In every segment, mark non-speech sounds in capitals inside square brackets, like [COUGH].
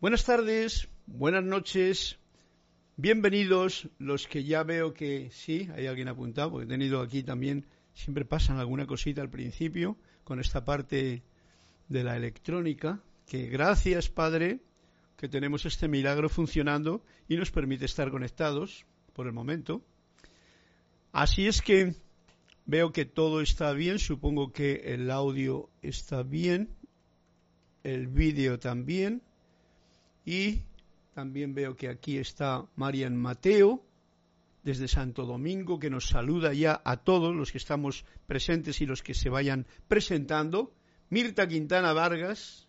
Buenas tardes, buenas noches, bienvenidos los que ya veo que sí, hay alguien apuntado, porque he tenido aquí también, siempre pasan alguna cosita al principio con esta parte de la electrónica, que gracias Padre que tenemos este milagro funcionando y nos permite estar conectados por el momento. Así es que veo que todo está bien, supongo que el audio está bien, el vídeo también y también veo que aquí está Marian Mateo desde Santo Domingo que nos saluda ya a todos los que estamos presentes y los que se vayan presentando. Mirta Quintana Vargas,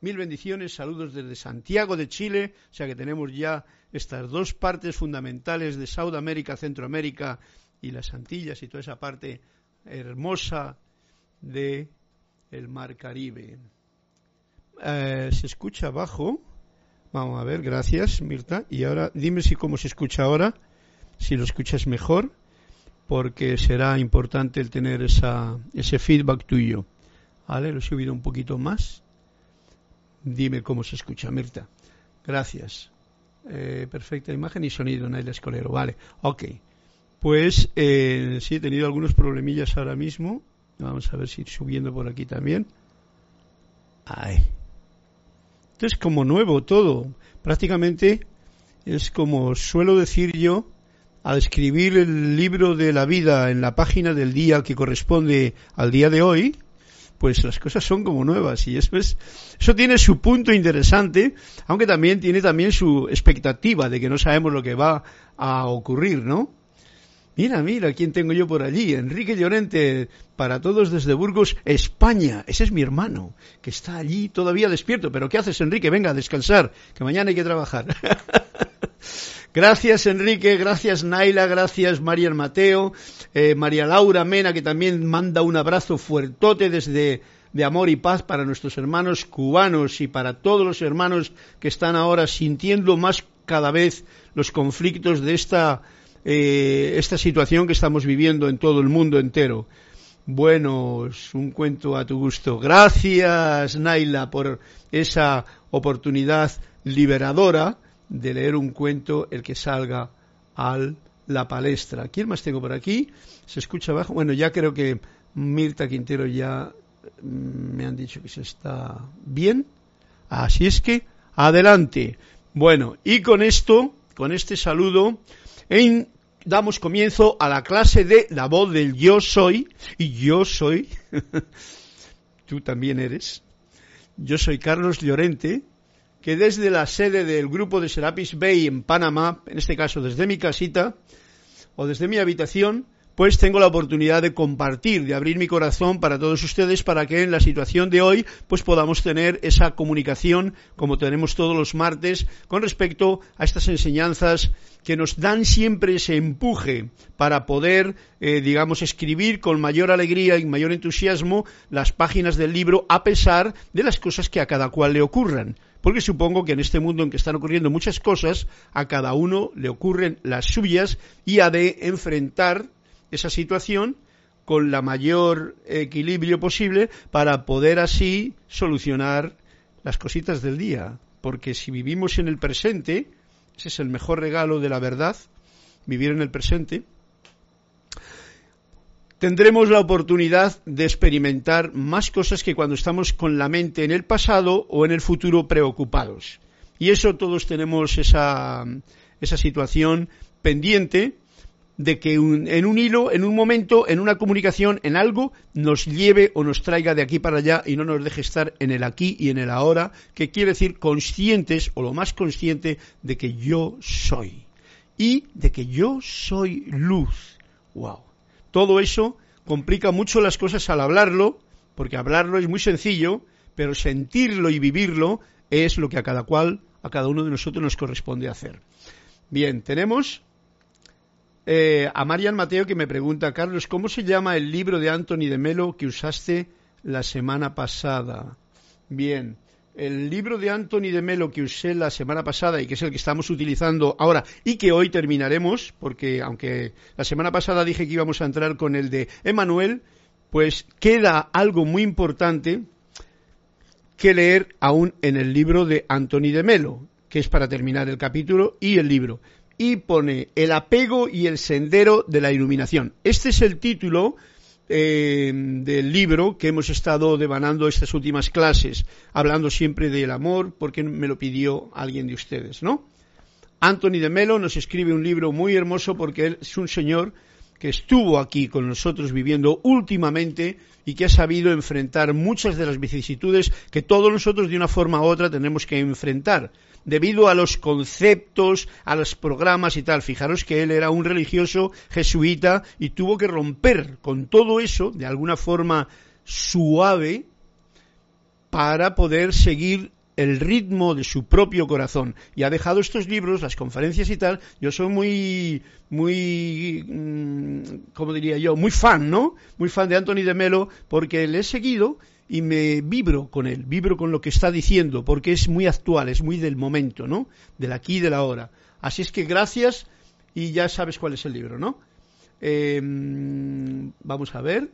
mil bendiciones, saludos desde Santiago de Chile, o sea que tenemos ya estas dos partes fundamentales de Sudamérica, Centroamérica y las Antillas y toda esa parte hermosa de Mar Caribe. Eh, se escucha abajo. Vamos a ver, gracias Mirta. Y ahora dime si cómo se escucha ahora, si lo escuchas mejor, porque será importante el tener esa, ese feedback tuyo. ¿Vale? Lo he subido un poquito más. Dime cómo se escucha, Mirta. Gracias. Eh, perfecta imagen y sonido, Naila Escolero. Vale, ok. Pues eh, sí, he tenido algunos problemillas ahora mismo. Vamos a ver si subiendo por aquí también. Ay, esto es como nuevo todo. Prácticamente es como suelo decir yo al escribir el libro de la vida en la página del día que corresponde al día de hoy, pues las cosas son como nuevas y eso, eso tiene su punto interesante, aunque también tiene también su expectativa de que no sabemos lo que va a ocurrir, ¿no? Mira, mira, ¿quién tengo yo por allí? Enrique Llorente, para todos desde Burgos, España. Ese es mi hermano, que está allí todavía despierto. Pero ¿qué haces, Enrique? Venga a descansar, que mañana hay que trabajar. [LAUGHS] gracias, Enrique, gracias, Naila, gracias, María Mateo, eh, María Laura Mena, que también manda un abrazo fuertote desde de amor y paz para nuestros hermanos cubanos y para todos los hermanos que están ahora sintiendo más cada vez los conflictos de esta eh, esta situación que estamos viviendo en todo el mundo entero. Bueno, un cuento a tu gusto. Gracias, Naila, por esa oportunidad liberadora de leer un cuento el que salga a la palestra. ¿Quién más tengo por aquí? ¿Se escucha abajo? Bueno, ya creo que Mirta Quintero ya mm, me han dicho que se está bien. Así es que, adelante. Bueno, y con esto, con este saludo, damos comienzo a la clase de la voz del yo soy, y yo soy, [LAUGHS] tú también eres, yo soy Carlos Llorente, que desde la sede del grupo de Serapis Bay en Panamá, en este caso desde mi casita, o desde mi habitación, pues tengo la oportunidad de compartir, de abrir mi corazón para todos ustedes para que en la situación de hoy pues podamos tener esa comunicación como tenemos todos los martes con respecto a estas enseñanzas que nos dan siempre ese empuje para poder, eh, digamos, escribir con mayor alegría y mayor entusiasmo las páginas del libro a pesar de las cosas que a cada cual le ocurran. Porque supongo que en este mundo en que están ocurriendo muchas cosas, a cada uno le ocurren las suyas y ha de enfrentar esa situación con la mayor equilibrio posible para poder así solucionar las cositas del día. Porque si vivimos en el presente, ese es el mejor regalo de la verdad, vivir en el presente, tendremos la oportunidad de experimentar más cosas que cuando estamos con la mente en el pasado o en el futuro preocupados. Y eso todos tenemos esa, esa situación pendiente de que en un hilo, en un momento, en una comunicación, en algo, nos lleve o nos traiga de aquí para allá y no nos deje estar en el aquí y en el ahora, que quiere decir conscientes o lo más consciente de que yo soy y de que yo soy luz. Wow. Todo eso complica mucho las cosas al hablarlo, porque hablarlo es muy sencillo, pero sentirlo y vivirlo es lo que a cada cual, a cada uno de nosotros nos corresponde hacer. Bien, tenemos eh, a Marian Mateo que me pregunta, Carlos, ¿cómo se llama el libro de Anthony de Melo que usaste la semana pasada? Bien, el libro de Anthony de Melo que usé la semana pasada y que es el que estamos utilizando ahora y que hoy terminaremos, porque aunque la semana pasada dije que íbamos a entrar con el de Emanuel, pues queda algo muy importante que leer aún en el libro de Anthony de Melo, que es para terminar el capítulo y el libro. Y pone El apego y el sendero de la iluminación. Este es el título eh, del libro que hemos estado devanando estas últimas clases, hablando siempre del amor, porque me lo pidió alguien de ustedes, ¿no? Anthony de Melo nos escribe un libro muy hermoso porque él es un señor que estuvo aquí con nosotros viviendo últimamente y que ha sabido enfrentar muchas de las vicisitudes que todos nosotros de una forma u otra tenemos que enfrentar debido a los conceptos, a los programas y tal. Fijaros que él era un religioso jesuita y tuvo que romper con todo eso de alguna forma suave para poder seguir el ritmo de su propio corazón y ha dejado estos libros, las conferencias y tal, yo soy muy, muy, mm, como diría yo, muy fan, ¿no? Muy fan de Anthony de Melo porque le he seguido y me vibro con él, vibro con lo que está diciendo, porque es muy actual, es muy del momento, ¿no? Del aquí y del ahora. Así es que gracias y ya sabes cuál es el libro, ¿no? Em, vamos a ver.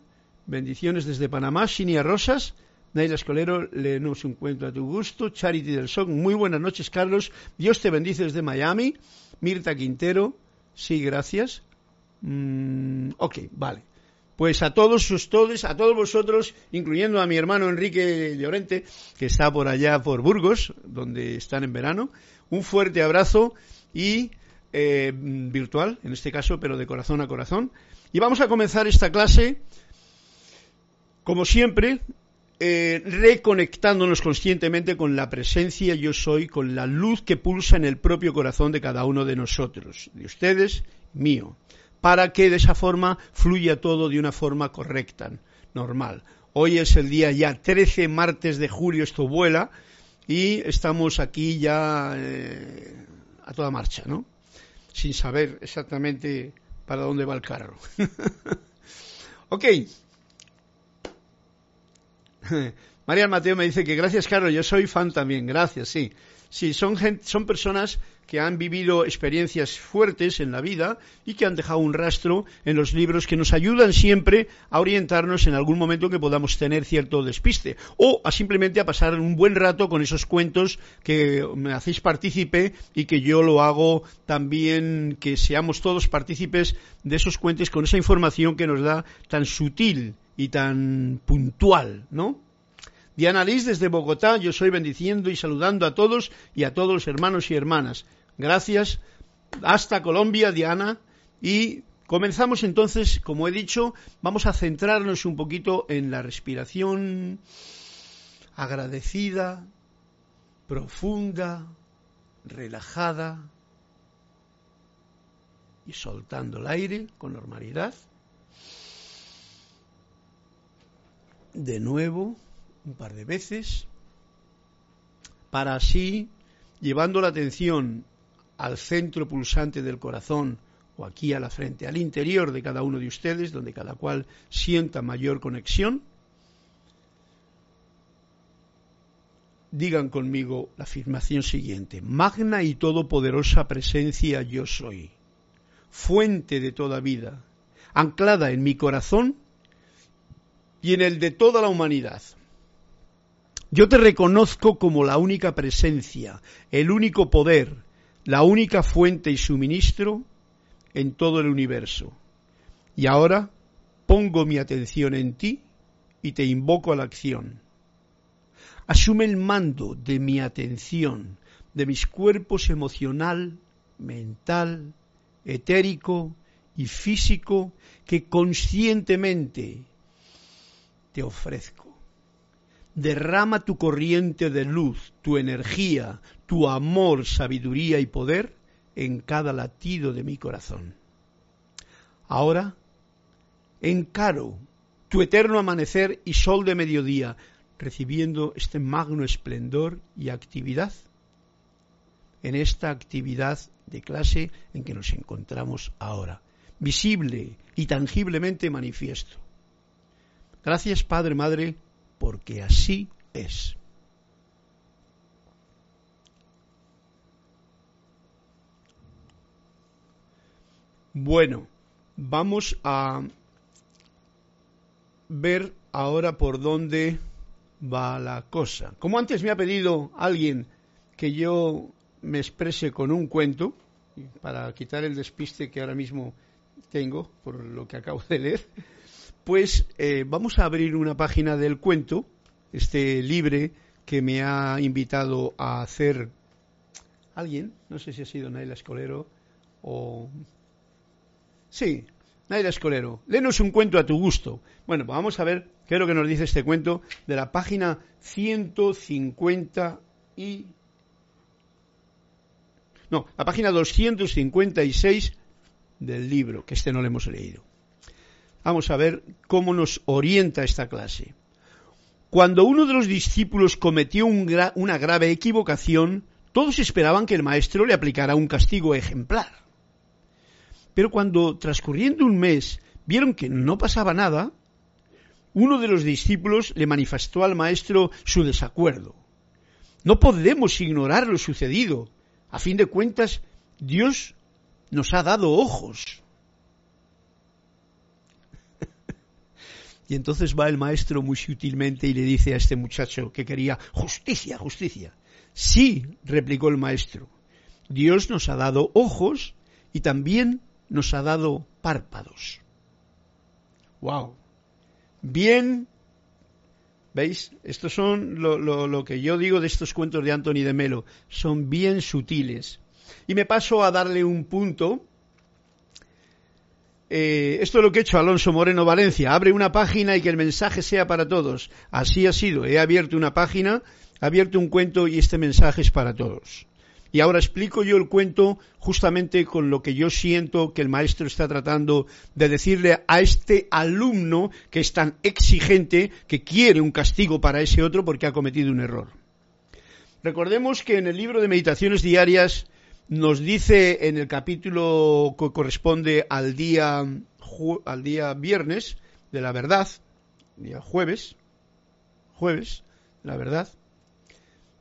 Bendiciones desde Panamá, Sinia Rosas. Naila Escolero, leemos un cuento a tu gusto. Charity del Son, muy buenas noches, Carlos. Dios te bendice desde Miami. Mirta Quintero, sí, gracias. Mm, ok, vale pues a todos ustedes, a todos vosotros, incluyendo a mi hermano Enrique Llorente, que está por allá por Burgos, donde están en verano, un fuerte abrazo y eh, virtual, en este caso, pero de corazón a corazón. Y vamos a comenzar esta clase, como siempre, eh, reconectándonos conscientemente con la presencia yo soy, con la luz que pulsa en el propio corazón de cada uno de nosotros, de ustedes, mío para que de esa forma fluya todo de una forma correcta, normal. Hoy es el día ya 13 martes de julio, esto vuela, y estamos aquí ya eh, a toda marcha, ¿no? Sin saber exactamente para dónde va el carro. [LAUGHS] ok. [LAUGHS] María Mateo me dice que gracias, Carlos, yo soy fan también. Gracias, sí. Sí, son, son personas que han vivido experiencias fuertes en la vida y que han dejado un rastro en los libros que nos ayudan siempre a orientarnos en algún momento que podamos tener cierto despiste o a simplemente a pasar un buen rato con esos cuentos que me hacéis partícipe y que yo lo hago también que seamos todos partícipes de esos cuentos con esa información que nos da tan sutil y tan puntual, ¿no? Diana Liz desde Bogotá, yo soy bendiciendo y saludando a todos y a todos los hermanos y hermanas. Gracias. Hasta Colombia, Diana. Y comenzamos entonces, como he dicho, vamos a centrarnos un poquito en la respiración agradecida, profunda, relajada y soltando el aire con normalidad. De nuevo, un par de veces, para así, llevando la atención al centro pulsante del corazón o aquí a la frente, al interior de cada uno de ustedes, donde cada cual sienta mayor conexión, digan conmigo la afirmación siguiente. Magna y todopoderosa presencia yo soy, fuente de toda vida, anclada en mi corazón y en el de toda la humanidad. Yo te reconozco como la única presencia, el único poder, la única fuente y suministro en todo el universo. Y ahora pongo mi atención en ti y te invoco a la acción. Asume el mando de mi atención, de mis cuerpos emocional, mental, etérico y físico que conscientemente te ofrezco. Derrama tu corriente de luz, tu energía, tu amor, sabiduría y poder en cada latido de mi corazón. Ahora encaro tu eterno amanecer y sol de mediodía, recibiendo este magno esplendor y actividad en esta actividad de clase en que nos encontramos ahora, visible y tangiblemente manifiesto. Gracias Padre, Madre, porque así es. Bueno, vamos a ver ahora por dónde va la cosa. Como antes me ha pedido alguien que yo me exprese con un cuento, para quitar el despiste que ahora mismo tengo por lo que acabo de leer, pues eh, vamos a abrir una página del cuento, este libre que me ha invitado a hacer alguien, no sé si ha sido Naila Escolero o... Sí, Naila Escolero, léenos un cuento a tu gusto. Bueno, vamos a ver qué es lo que nos dice este cuento de la página 150 y... No, la página 256 del libro, que este no lo hemos leído. Vamos a ver cómo nos orienta esta clase. Cuando uno de los discípulos cometió una grave equivocación, todos esperaban que el maestro le aplicara un castigo ejemplar. Pero cuando, transcurriendo un mes, vieron que no pasaba nada, uno de los discípulos le manifestó al maestro su desacuerdo. No podemos ignorar lo sucedido. A fin de cuentas, Dios nos ha dado ojos. Y entonces va el maestro muy sutilmente y le dice a este muchacho que quería justicia, justicia. Sí, replicó el maestro, Dios nos ha dado ojos y también nos ha dado párpados. ¡Wow! Bien, ¿veis? Estos son lo, lo, que yo digo de estos cuentos de Anthony de Melo, son bien sutiles. Y me paso a darle un punto. Eh, esto es lo que ha hecho Alonso Moreno Valencia. Abre una página y que el mensaje sea para todos. Así ha sido. He abierto una página ha abierto un cuento y este mensaje es para todos. Y ahora explico yo el cuento justamente con lo que yo siento que el maestro está tratando de decirle a este alumno que es tan exigente que quiere un castigo para ese otro porque ha cometido un error. Recordemos que en el libro de meditaciones diarias nos dice en el capítulo que corresponde al día, al día viernes de la verdad, día jueves, jueves, la verdad,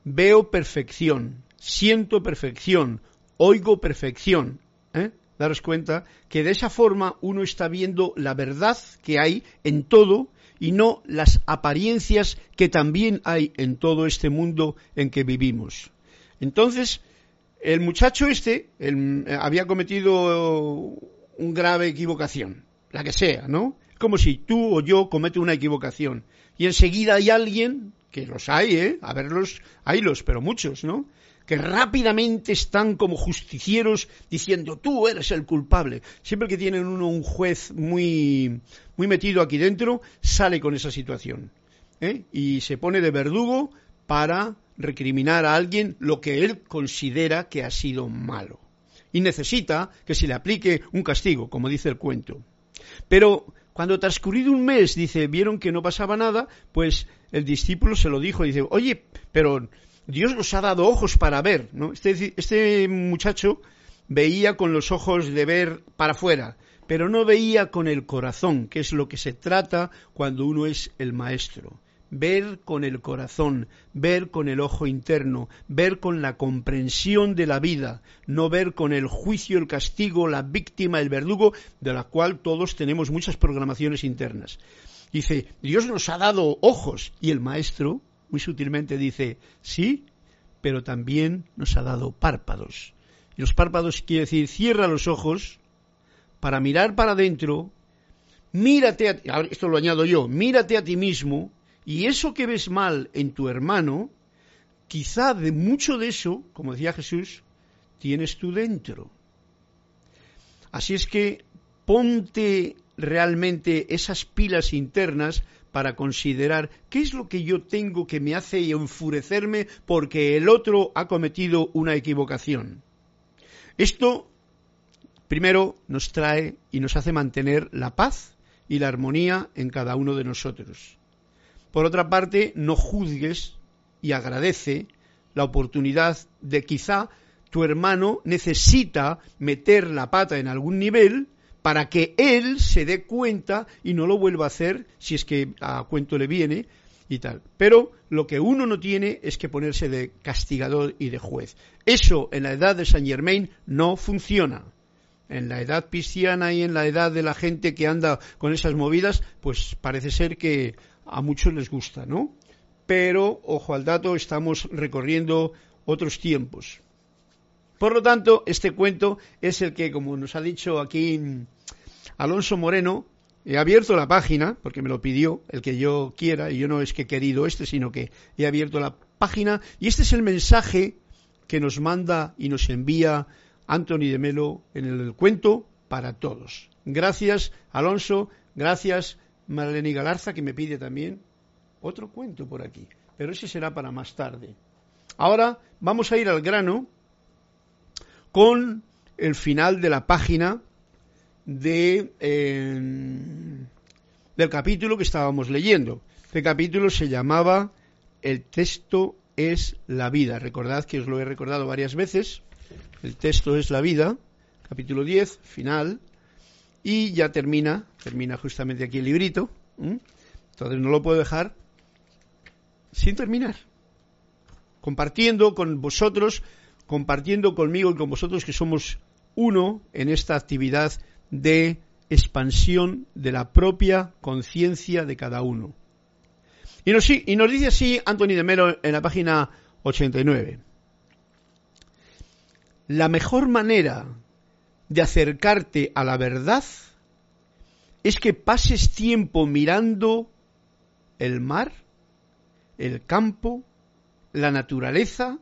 veo perfección, siento perfección, oigo perfección. ¿eh? Daros cuenta que de esa forma uno está viendo la verdad que hay en todo y no las apariencias que también hay en todo este mundo en que vivimos. Entonces, el muchacho este eh, había cometido una grave equivocación, la que sea, ¿no? Como si tú o yo comete una equivocación y enseguida hay alguien que los hay, ¿eh? A verlos, haylos, pero muchos, ¿no? Que rápidamente están como justicieros diciendo tú eres el culpable. Siempre que tienen uno un juez muy, muy metido aquí dentro, sale con esa situación. ¿eh? Y se pone de verdugo para recriminar a alguien lo que él considera que ha sido malo. Y necesita que se le aplique un castigo, como dice el cuento. Pero cuando transcurrido un mes, dice, vieron que no pasaba nada, pues el discípulo se lo dijo, dice, oye, pero Dios nos ha dado ojos para ver, ¿no? Este, este muchacho veía con los ojos de ver para afuera, pero no veía con el corazón, que es lo que se trata cuando uno es el maestro ver con el corazón, ver con el ojo interno, ver con la comprensión de la vida, no ver con el juicio, el castigo, la víctima, el verdugo, de la cual todos tenemos muchas programaciones internas. Dice, Dios nos ha dado ojos y el maestro muy sutilmente dice, sí, pero también nos ha dado párpados. Y los párpados quiere decir, cierra los ojos para mirar para adentro, mírate, a, esto lo añado yo, mírate a ti mismo y eso que ves mal en tu hermano, quizá de mucho de eso, como decía Jesús, tienes tú dentro. Así es que ponte realmente esas pilas internas para considerar qué es lo que yo tengo que me hace enfurecerme porque el otro ha cometido una equivocación. Esto, primero, nos trae y nos hace mantener la paz y la armonía en cada uno de nosotros. Por otra parte, no juzgues y agradece la oportunidad de quizá tu hermano necesita meter la pata en algún nivel para que él se dé cuenta y no lo vuelva a hacer si es que a cuento le viene y tal. Pero lo que uno no tiene es que ponerse de castigador y de juez. Eso en la edad de Saint Germain no funciona. En la edad cristiana y en la edad de la gente que anda con esas movidas, pues parece ser que a muchos les gusta, ¿no? pero ojo al dato, estamos recorriendo otros tiempos. Por lo tanto, este cuento es el que, como nos ha dicho aquí Alonso Moreno, he abierto la página, porque me lo pidió el que yo quiera, y yo no es que he querido este, sino que he abierto la página, y este es el mensaje que nos manda y nos envía Anthony de Melo en el cuento para todos. Gracias, Alonso, gracias, Marlene Galarza, que me pide también otro cuento por aquí, pero ese será para más tarde. Ahora vamos a ir al grano con el final de la página de, del capítulo que estábamos leyendo. Este capítulo se llamaba El texto es la vida. Recordad que os lo he recordado varias veces. El texto es la vida, capítulo 10, final. Y ya termina, termina justamente aquí el librito. Entonces no lo puedo dejar sin terminar. Compartiendo con vosotros, compartiendo conmigo y con vosotros que somos uno en esta actividad de expansión de la propia conciencia de cada uno. Y nos, y nos, dice así Anthony de Melo en la página 89. La mejor manera de acercarte a la verdad es que pases tiempo mirando el mar, el campo, la naturaleza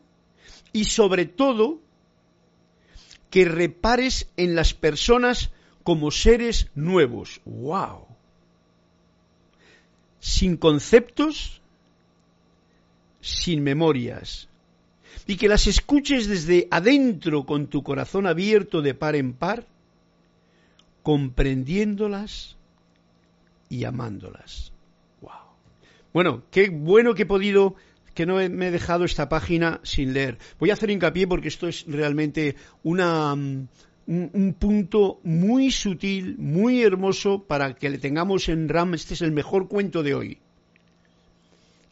y sobre todo que repares en las personas como seres nuevos. ¡Wow! Sin conceptos, sin memorias. Y que las escuches desde adentro con tu corazón abierto de par en par, comprendiéndolas y amándolas. ¡Wow! Bueno, qué bueno que he podido que no me he dejado esta página sin leer. Voy a hacer hincapié porque esto es realmente una, mm, un, punto muy sutil, muy hermoso para que le tengamos en RAM. Este es el mejor cuento de hoy.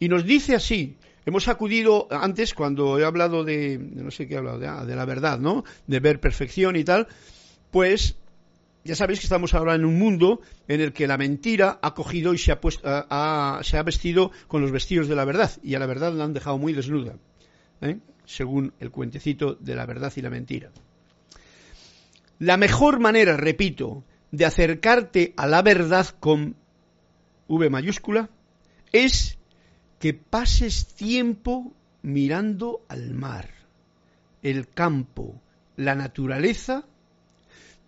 Y nos dice así, hemos acudido antes cuando he hablado de, no sé qué hablado, de, ah, de, la verdad, ¿no? De ver perfección y tal, pues ya sabéis que estamos ahora en un mundo en el que la mentira ha cogido y se ha, puesto, se ha vestido con los vestidos de la verdad y a la verdad la han dejado muy desnuda, ¿eh? según el cuentecito de la verdad y la mentira. La mejor manera, repito, de acercarte a la verdad con V mayúscula es que pases tiempo mirando al mar, el campo, la naturaleza,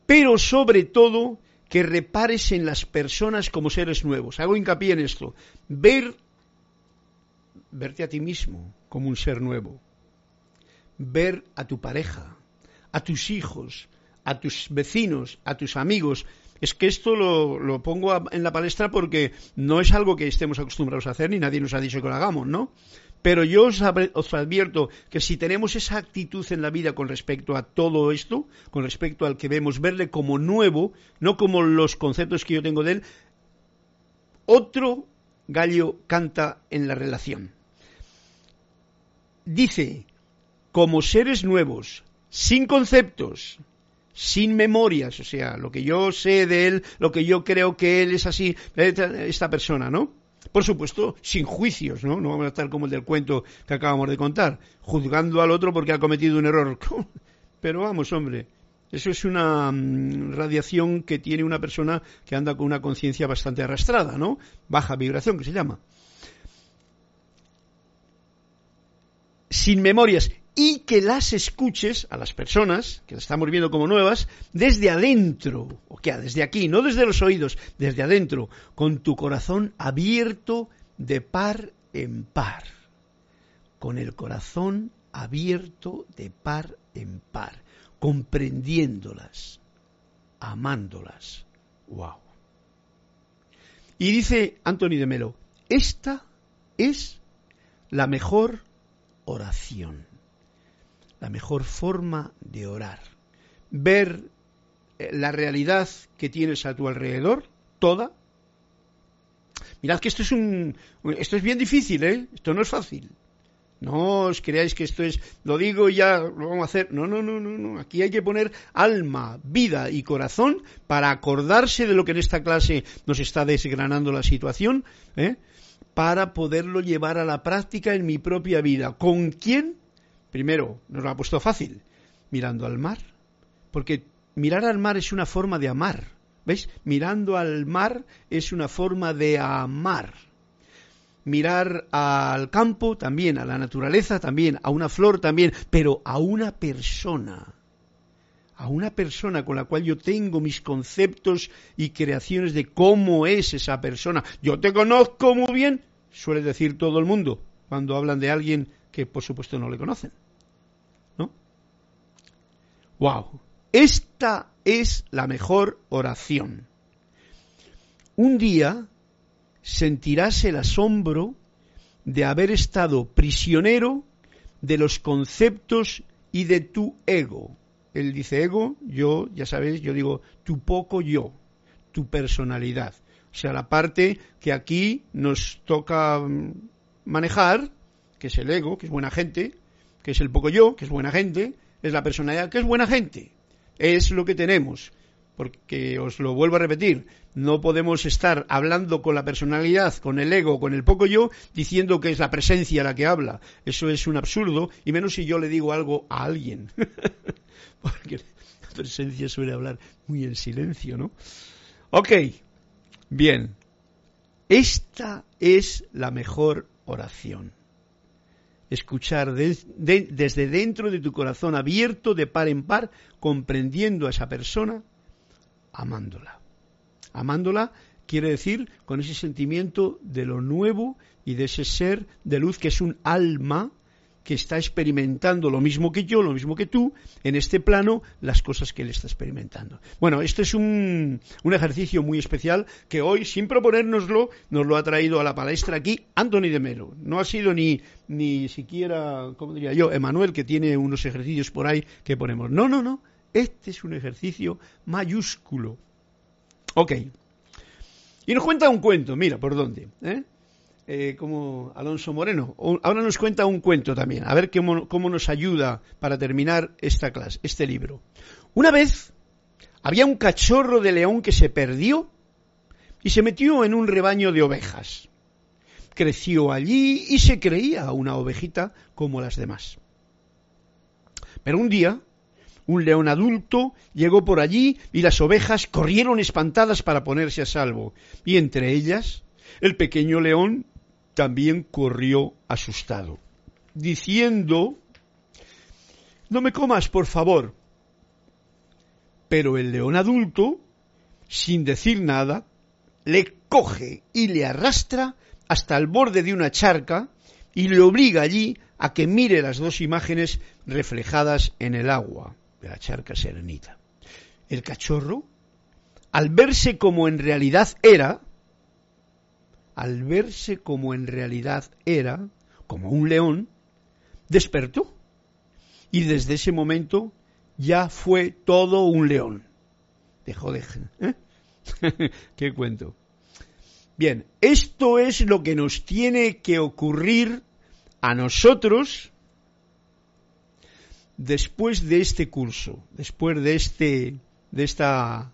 pero sobre todo que repares en las personas como seres nuevos. Hago hincapié en esto. Ver, verte a ti mismo como un ser nuevo. Ver a tu pareja, a tus hijos, a tus vecinos, a tus amigos. Es que esto lo, pongo en la palestra porque no es algo que estemos acostumbrados a hacer ni nadie nos ha dicho que lo hagamos, ¿no? Pero yo os, os, advierto que si tenemos esa actitud en la vida con respecto a todo esto, con respecto al que vemos, verle como nuevo, no como los conceptos que yo tengo de él, otro gallo canta en la relación. Dice, como seres nuevos, sin conceptos, sin memorias, o sea, lo que yo sé de él, lo que yo creo que él es así, esta persona, ¿no? Por supuesto, sin juicios, ¿no? No vamos a estar como el del cuento que acabamos de contar, juzgando al otro porque ha cometido un error. [LAUGHS] Pero vamos, hombre, eso es una mm, radiación que tiene una persona que anda con una conciencia bastante arrastrada, ¿no? Baja vibración, que se llama. Sin memorias y que las escuches a las personas, que las estamos viendo como nuevas, desde adentro, o sea, desde aquí, no desde los oídos, desde adentro, con tu corazón abierto de par en par, con el corazón abierto de par en par, comprendiéndolas, amándolas. ¡Wow! Y dice Anthony de Melo, esta es la mejor oración la mejor forma de orar. Ver eh, la realidad que tienes a tu alrededor, toda. Mirad que esto es un esto es bien difícil, ¿eh? Esto no es fácil. No os creáis que esto es, lo digo y ya lo vamos a hacer. No, no, no, no, no. Aquí hay que poner alma, vida y corazón para acordarse de lo que en esta clase nos está desgranando la situación, ¿eh? para poderlo llevar a la práctica en mi propia vida. ¿Con quién? Primero, nos lo ha puesto fácil, mirando al mar, porque mirar al mar es una forma de amar. ¿Veis? Mirando al mar es una forma de amar. Mirar al campo también, a la naturaleza también, a una flor también, pero a una persona. A una persona con la cual yo tengo mis conceptos y creaciones de cómo es esa persona. Yo te conozco muy bien, suele decir todo el mundo cuando hablan de alguien que por supuesto no le conocen. ¿No? ¡Wow! Esta es la mejor oración. Un día sentirás el asombro de haber estado prisionero de los conceptos y de tu ego. Él dice ego, yo, ya sabéis, yo digo tu poco yo, tu personalidad. O sea, la parte que aquí nos toca mm, manejar, que es el ego, que es buena gente, que es el poco yo, que es buena gente, es la personalidad, que es buena gente. Es lo que tenemos. Porque os lo vuelvo a repetir, no podemos estar hablando con la personalidad, con el ego, con el poco yo, diciendo que es la presencia la que habla. Eso es un absurdo, y menos si yo le digo algo a alguien. [LAUGHS] Porque la presencia suele hablar muy en silencio, ¿no? Ok, bien. Esta es la mejor oración escuchar desde dentro de tu corazón abierto de par en par, comprendiendo a esa persona, amándola. Amándola quiere decir con ese sentimiento de lo nuevo y de ese ser de luz que es un alma que está experimentando lo mismo que yo, lo mismo que tú, en este plano, las cosas que él está experimentando. Bueno, este es un, un ejercicio muy especial que hoy, sin proponérnoslo, nos lo ha traído a la palestra aquí Anthony de Melo. No ha sido ni, ni siquiera, ¿cómo diría yo, Emanuel, que tiene unos ejercicios por ahí que ponemos. No, no, no. Este es un ejercicio mayúsculo. Ok. Y nos cuenta un cuento, mira, ¿por dónde? ¿eh? Eh, como Alonso Moreno. Ahora nos cuenta un cuento también, a ver cómo, cómo nos ayuda para terminar esta clase, este libro. Una vez había un cachorro de león que se perdió y se metió en un rebaño de ovejas. Creció allí y se creía una ovejita como las demás. Pero un día, un león adulto llegó por allí y las ovejas corrieron espantadas para ponerse a salvo. Y entre ellas, el pequeño león también corrió asustado, diciendo, no me comas, por favor. Pero el león adulto, sin decir nada, le coge y le arrastra hasta el borde de una charca y le obliga allí a que mire las dos imágenes reflejadas en el agua de la charca serenita. El cachorro, al verse como en realidad era, al verse como en realidad era, como un león, despertó. Y desde ese momento ya fue todo un león. Dejó de... [LAUGHS] ¿eh? [LAUGHS] ¿Qué cuento? Bien, esto es lo que nos tiene que ocurrir a nosotros después de este curso, después de este, de esta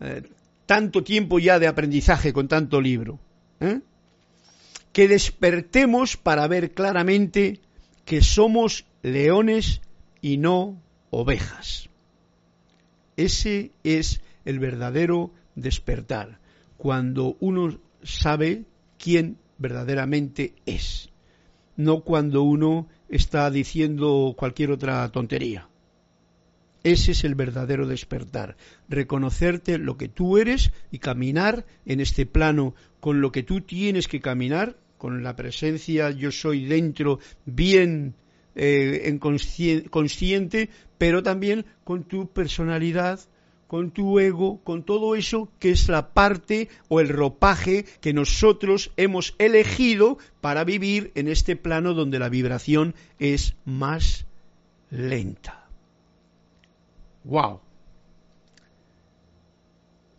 eh, tanto tiempo ya de aprendizaje con tanto libro. ¿Eh? que despertemos para ver claramente que somos leones y no ovejas. Ese es el verdadero despertar, cuando uno sabe quién verdaderamente es, no cuando uno está diciendo cualquier otra tontería. Ese es el verdadero despertar, reconocerte lo que tú eres y caminar en este plano con lo que tú tienes que caminar, con la presencia yo soy dentro bien eh, en consciente, pero también con tu personalidad, con tu ego, con todo eso que es la parte o el ropaje que nosotros hemos elegido para vivir en este plano donde la vibración es más lenta. ¡Wow!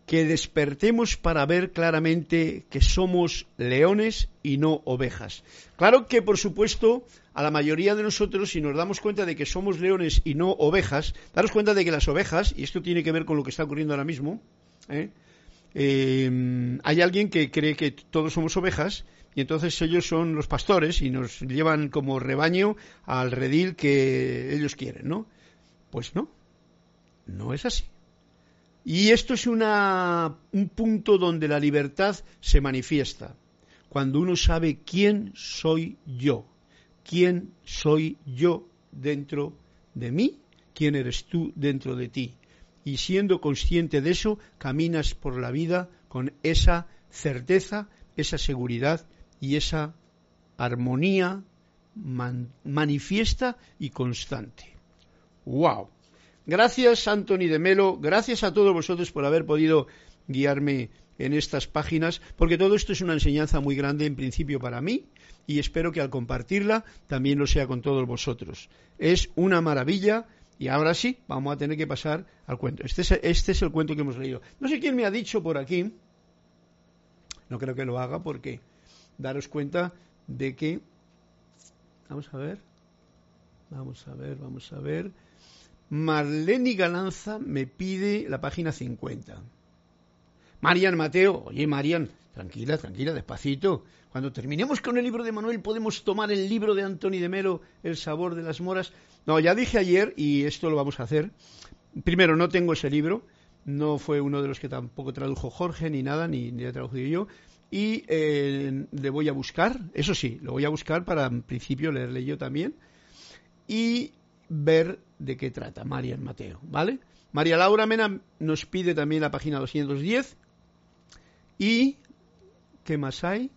Que despertemos para ver claramente que somos leones y no ovejas. Claro que, por supuesto, a la mayoría de nosotros, si nos damos cuenta de que somos leones y no ovejas, daros cuenta de que las ovejas, y esto tiene que ver con lo que está ocurriendo ahora mismo, ¿eh? eh, hay alguien que cree que todos somos ovejas y entonces ellos son los pastores y nos llevan como rebaño al redil que ellos quieren, ¿no? Pues no, no es así. Y esto es una, un punto donde la libertad se manifiesta, cuando uno sabe quién soy yo, quién soy yo dentro de mí, quién eres tú dentro de ti. Y siendo consciente de eso, caminas por la vida con esa certeza, esa seguridad y esa armonía manifiesta y constante. ¡Wow! Gracias, Anthony de Melo, gracias a todos vosotros por haber podido guiarme en estas páginas, porque todo esto es una enseñanza muy grande en principio para mí y espero que al compartirla también lo sea con todos vosotros. Es una maravilla y ahora sí, vamos a tener que pasar al cuento. Este es, este es el cuento que hemos leído. No sé quién me ha dicho por aquí, no creo que lo haga porque daros cuenta de que... Vamos a ver, vamos a ver, vamos a ver. Marlene Galanza me pide la página 50. Marian Mateo, oye Marian, tranquila, tranquila, despacito. Cuando terminemos con el libro de Manuel podemos tomar el libro de Antoni de Melo, El sabor de las moras. No, ya dije ayer, y esto lo vamos a hacer. Primero, no tengo ese libro, no fue uno de los que tampoco tradujo Jorge ni nada, ni, ni he traducido yo. Y eh, le voy a buscar, eso sí, lo voy a buscar para en principio leerle yo también. Y ver de qué trata Marian Mateo, ¿vale? María Laura Mena nos pide también la página 210 y ¿qué más hay?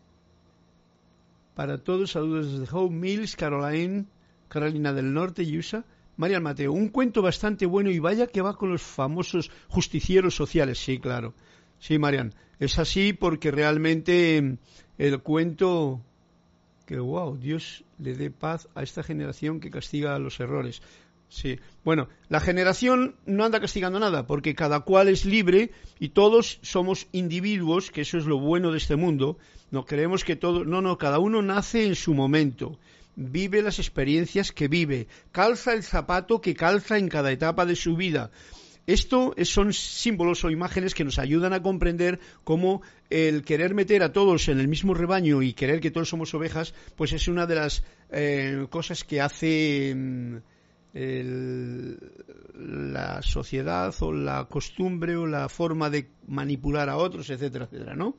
Para todos, saludos desde Home Mills, Caroline, Carolina del Norte y USA. Marian Mateo, un cuento bastante bueno y vaya que va con los famosos justicieros sociales. Sí, claro. Sí, Marian, es así porque realmente el cuento que wow, Dios le dé paz a esta generación que castiga los errores. Sí, bueno, la generación no anda castigando nada, porque cada cual es libre y todos somos individuos, que eso es lo bueno de este mundo. No creemos que todo, no, no, cada uno nace en su momento, vive las experiencias que vive, calza el zapato que calza en cada etapa de su vida. Esto son símbolos o imágenes que nos ayudan a comprender cómo el querer meter a todos en el mismo rebaño y querer que todos somos ovejas, pues es una de las eh, cosas que hace la sociedad o la costumbre o la forma de manipular a otros, etcétera, etcétera, ¿no?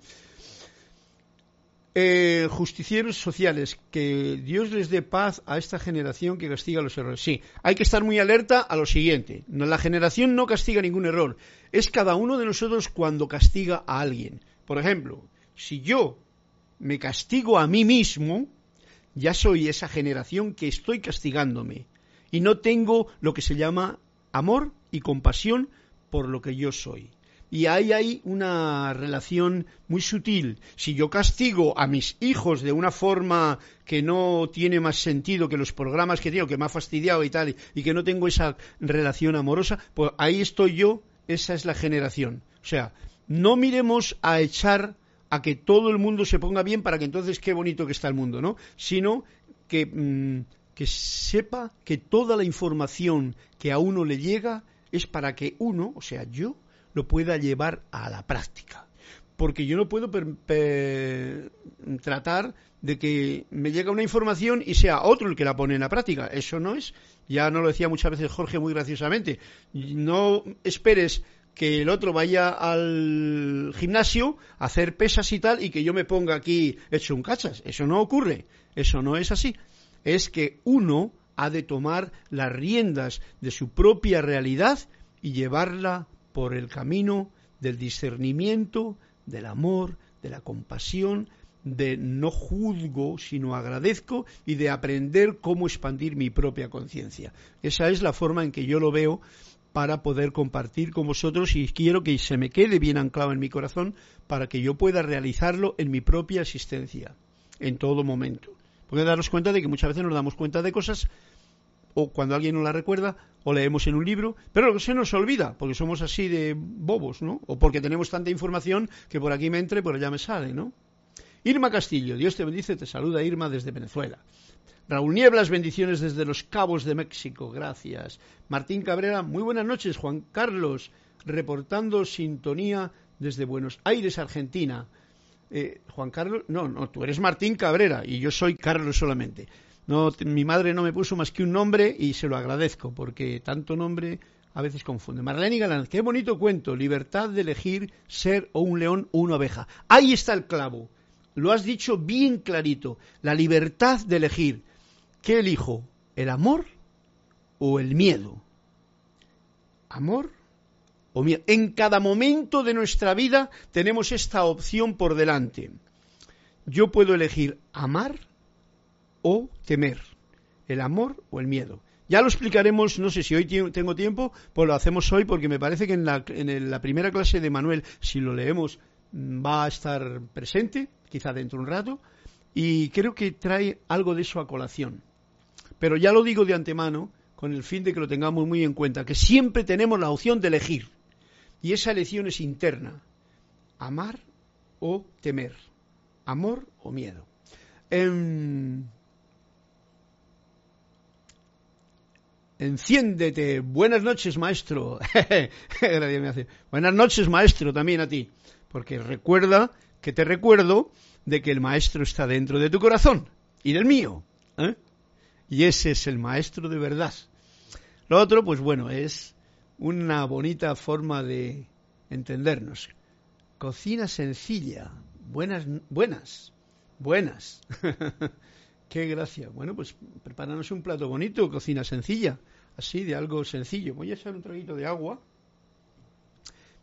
Eh, justicieros sociales, que Dios les dé paz a esta generación que castiga los errores. Sí, hay que estar muy alerta a lo siguiente. La generación no castiga ningún error. Es cada uno de nosotros cuando castiga a alguien. Por ejemplo, si yo me castigo a mí mismo, ya soy esa generación que estoy castigándome. Y no tengo lo que se llama amor y compasión por lo que yo soy. Y ahí hay una relación muy sutil. Si yo castigo a mis hijos de una forma que no tiene más sentido que los programas que tengo, que me ha fastidiado y tal, y que no tengo esa relación amorosa, pues ahí estoy yo, esa es la generación. O sea, no miremos a echar a que todo el mundo se ponga bien para que entonces qué bonito que está el mundo, ¿no? Sino que, mm, que sepa que toda la información que a uno le llega es para que uno, o sea, yo, lo pueda llevar a la práctica. Porque yo no puedo tratar de que me llegue una información y sea otro el que la pone en la práctica. Eso no es. Ya no lo decía muchas veces Jorge muy graciosamente. No esperes que el otro vaya al gimnasio a hacer pesas y tal y que yo me ponga aquí hecho un cachas. Eso no ocurre. Eso no es así. Es que uno ha de tomar las riendas de su propia realidad y llevarla por el camino del discernimiento, del amor, de la compasión, de no juzgo, sino agradezco y de aprender cómo expandir mi propia conciencia. Esa es la forma en que yo lo veo para poder compartir con vosotros y quiero que se me quede bien anclado en mi corazón para que yo pueda realizarlo en mi propia existencia, en todo momento. Porque daros cuenta de que muchas veces nos damos cuenta de cosas o cuando alguien nos la recuerda, o leemos en un libro, pero se nos olvida, porque somos así de bobos, ¿no? O porque tenemos tanta información que por aquí me entre, por allá me sale, ¿no? Irma Castillo, Dios te bendice, te saluda Irma desde Venezuela. Raúl Nieblas, bendiciones desde los Cabos de México, gracias. Martín Cabrera, muy buenas noches. Juan Carlos, reportando sintonía desde Buenos Aires, Argentina. Eh, Juan Carlos, no, no, tú eres Martín Cabrera y yo soy Carlos solamente. No, mi madre no me puso más que un nombre y se lo agradezco porque tanto nombre a veces confunde. Marlene Galán, qué bonito cuento, libertad de elegir ser o un león o una oveja. Ahí está el clavo. Lo has dicho bien clarito, la libertad de elegir. ¿Qué elijo? ¿El amor o el miedo? ¿Amor En cada momento de nuestra vida tenemos esta opción por delante. Yo puedo elegir amar o temer, el amor o el miedo. Ya lo explicaremos, no sé si hoy tengo tiempo, pues lo hacemos hoy porque me parece que en la, en la primera clase de Manuel, si lo leemos, mm, va a estar presente, quizá dentro de un rato, y creo que trae algo de eso a colación. Pero ya lo digo de antemano, con el fin de que lo tengamos muy en cuenta, que siempre tenemos la opción de elegir, y esa elección es interna, amar o temer, amor o miedo. Em, Enciéndete. Buenas noches, maestro. [LAUGHS] Buenas noches, maestro, también a ti. Porque recuerda que te recuerdo de que el maestro está dentro de tu corazón y del mío. ¿eh? Y ese es el maestro de verdad. Lo otro, pues bueno, es una bonita forma de entendernos. Cocina sencilla. Buenas, buenas, buenas. [LAUGHS] Qué gracia. Bueno, pues prepáranos un plato bonito, cocina sencilla, así de algo sencillo. Voy a echar un traguito de agua.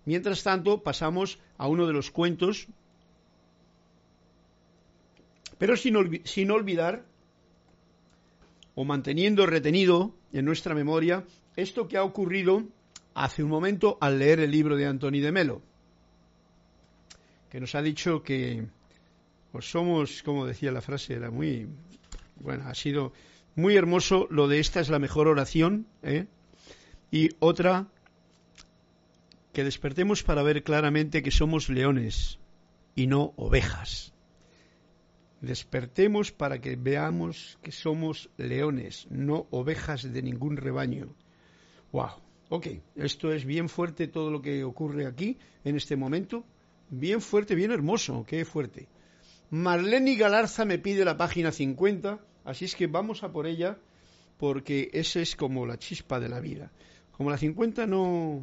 Mientras tanto, pasamos a uno de los cuentos, pero sin, sin olvidar o manteniendo retenido en nuestra memoria esto que ha ocurrido hace un momento al leer el libro de Antoni de Melo, que nos ha dicho que pues somos, como decía la frase, era muy, bueno, ha sido muy hermoso lo de esta es la mejor oración, ¿eh? y otra, que despertemos para ver claramente que somos leones y no ovejas. Despertemos para que veamos que somos leones, no ovejas de ningún rebaño. ¡Wow! Ok, esto es bien fuerte todo lo que ocurre aquí en este momento. Bien fuerte, bien hermoso, qué fuerte. Marlene Galarza me pide la página 50, así es que vamos a por ella, porque esa es como la chispa de la vida. Como la 50 no...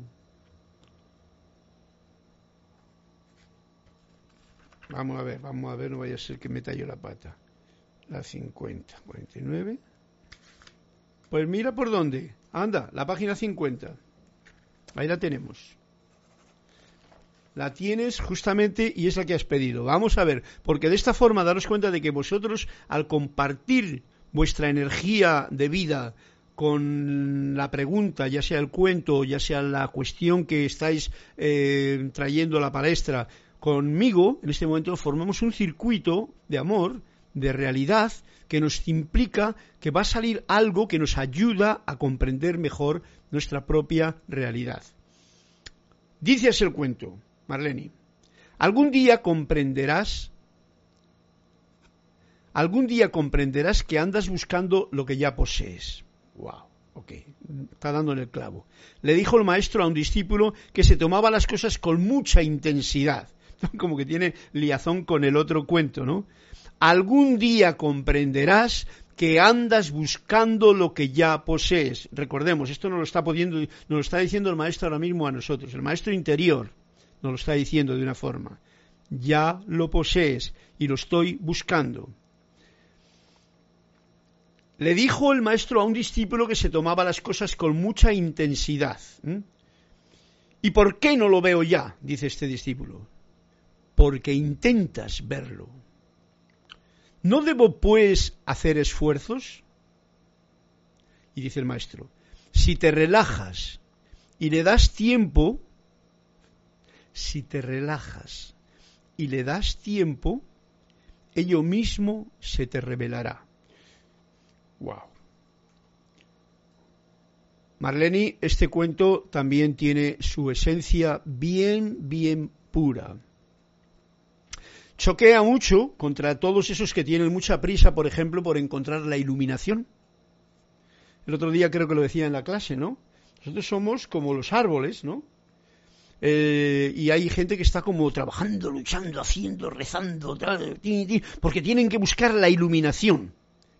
Vamos a ver, vamos a ver, no vaya a ser que me tallo la pata. La 50, 49. Pues mira por dónde. Anda, la página 50. Ahí la tenemos la tienes justamente y es la que has pedido. Vamos a ver, porque de esta forma daros cuenta de que vosotros al compartir vuestra energía de vida con la pregunta, ya sea el cuento, ya sea la cuestión que estáis eh, trayendo a la palestra conmigo, en este momento formamos un circuito de amor, de realidad, que nos implica que va a salir algo que nos ayuda a comprender mejor nuestra propia realidad. Dice así el cuento. Marlene, algún día comprenderás, algún día comprenderás que andas buscando lo que ya posees. Wow, ok, está dando en el clavo. Le dijo el maestro a un discípulo que se tomaba las cosas con mucha intensidad, [LAUGHS] como que tiene liazón con el otro cuento, ¿no? Algún día comprenderás que andas buscando lo que ya posees. Recordemos, esto no lo está nos lo está diciendo el maestro ahora mismo a nosotros, el maestro interior nos lo está diciendo de una forma. Ya lo posees y lo estoy buscando. Le dijo el maestro a un discípulo que se tomaba las cosas con mucha intensidad. ¿Y por qué no lo veo ya? dice este discípulo. Porque intentas verlo. ¿No debo, pues, hacer esfuerzos? Y dice el maestro, si te relajas y le das tiempo, si te relajas y le das tiempo, ello mismo se te revelará. Wow. Marlene, este cuento también tiene su esencia bien, bien pura. Choquea mucho contra todos esos que tienen mucha prisa, por ejemplo, por encontrar la iluminación. El otro día creo que lo decía en la clase, ¿no? Nosotros somos como los árboles, ¿no? eh, y hay gente que está como trabajando, luchando, haciendo, rezando, porque tienen que buscar la iluminación.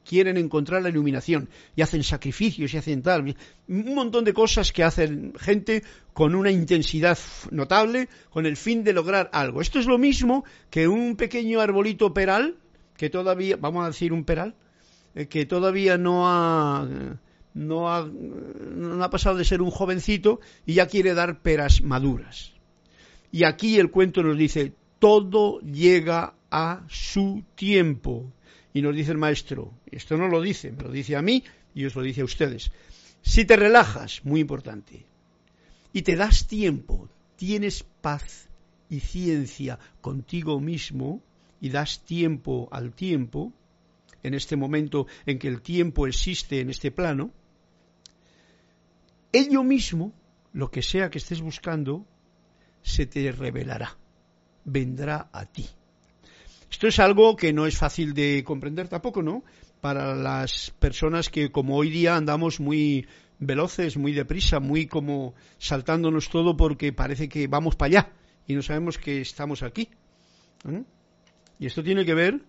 Quieren encontrar la iluminación y hacen sacrificios y hacen tal. Un montón de cosas que hacen gente con una intensidad notable con el fin de lograr algo. Esto es lo mismo que un pequeño arbolito peral, que todavía, vamos a decir un peral, eh, que todavía no ha no ha, no ha pasado de ser un jovencito y ya quiere dar peras maduras. Y aquí el cuento nos dice, todo llega a su tiempo. Y nos dice el maestro, esto no lo dice, me lo dice a mí y os lo dice a ustedes. Si te relajas, muy importante, y te das tiempo, tienes paz y ciencia contigo mismo y das tiempo al tiempo, en este momento en que el tiempo existe en este plano, ello mismo, lo que sea que estés buscando, se te revelará, vendrá a ti. Esto es algo que no es fácil de comprender tampoco, ¿no? Para las personas que como hoy día andamos muy veloces, muy deprisa, muy como saltándonos todo porque parece que vamos para allá y no sabemos que estamos aquí. Y esto tiene que ver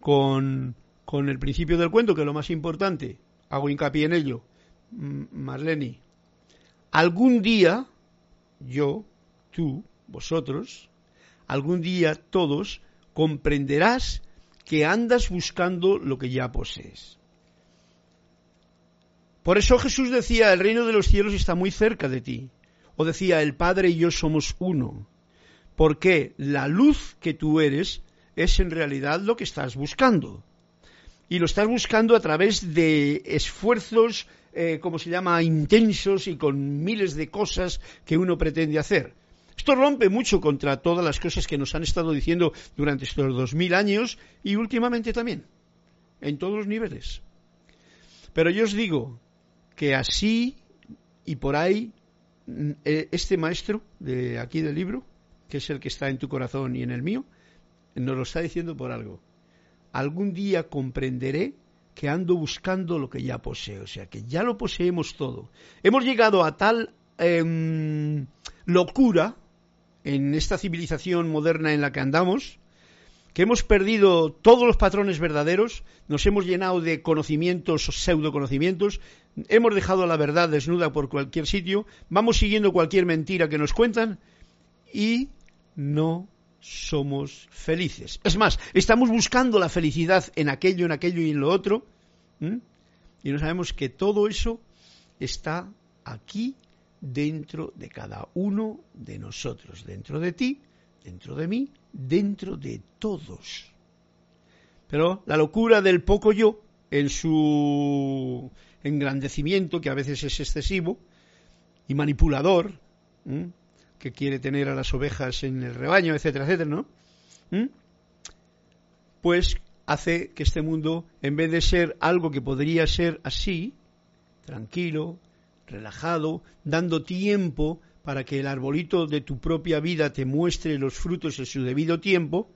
con, con el principio del cuento, que es lo más importante. Hago hincapié en ello. Marlene, algún día, yo, tú, vosotros, algún día todos comprenderás que andas buscando lo que ya posees. Por eso Jesús decía, el reino de los cielos está muy cerca de ti. O decía, el Padre y yo somos uno. Porque la luz que tú eres es en realidad lo que estás buscando. Y lo estás buscando a través de esfuerzos eh, como se llama, intensos y con miles de cosas que uno pretende hacer. Esto rompe mucho contra todas las cosas que nos han estado diciendo durante estos dos mil años y últimamente también, en todos los niveles. Pero yo os digo que así y por ahí, mm, eh, este maestro de aquí del libro, que es el que está en tu corazón y en el mío, nos lo está diciendo por algo. Algún día comprenderé que ando buscando lo que ya poseo, o sea, que ya lo poseemos todo. Hemos llegado a tal em, locura en esta civilización moderna en la que andamos, que hemos perdido todos los patrones verdaderos, nos hemos llenado de conocimientos o pseudoconocimientos, hemos dejado la verdad desnuda por cualquier sitio, vamos siguiendo cualquier mentira que nos cuentan y no somos felices. Es más, estamos buscando la felicidad en aquello, en aquello y en lo otro, y no sabemos que todo eso está aquí dentro de cada uno de nosotros, dentro de ti, dentro de mí, dentro de todos. Pero la locura del poco yo, en su engrandecimiento, que a veces es excesivo, y manipulador, que quiere tener a las ovejas en el rebaño, etcétera, etcétera, ¿no? Pues hace que este mundo, en vez de ser algo que podría ser así, tranquilo, relajado, dando tiempo para que el arbolito de tu propia vida te muestre los frutos en su debido tiempo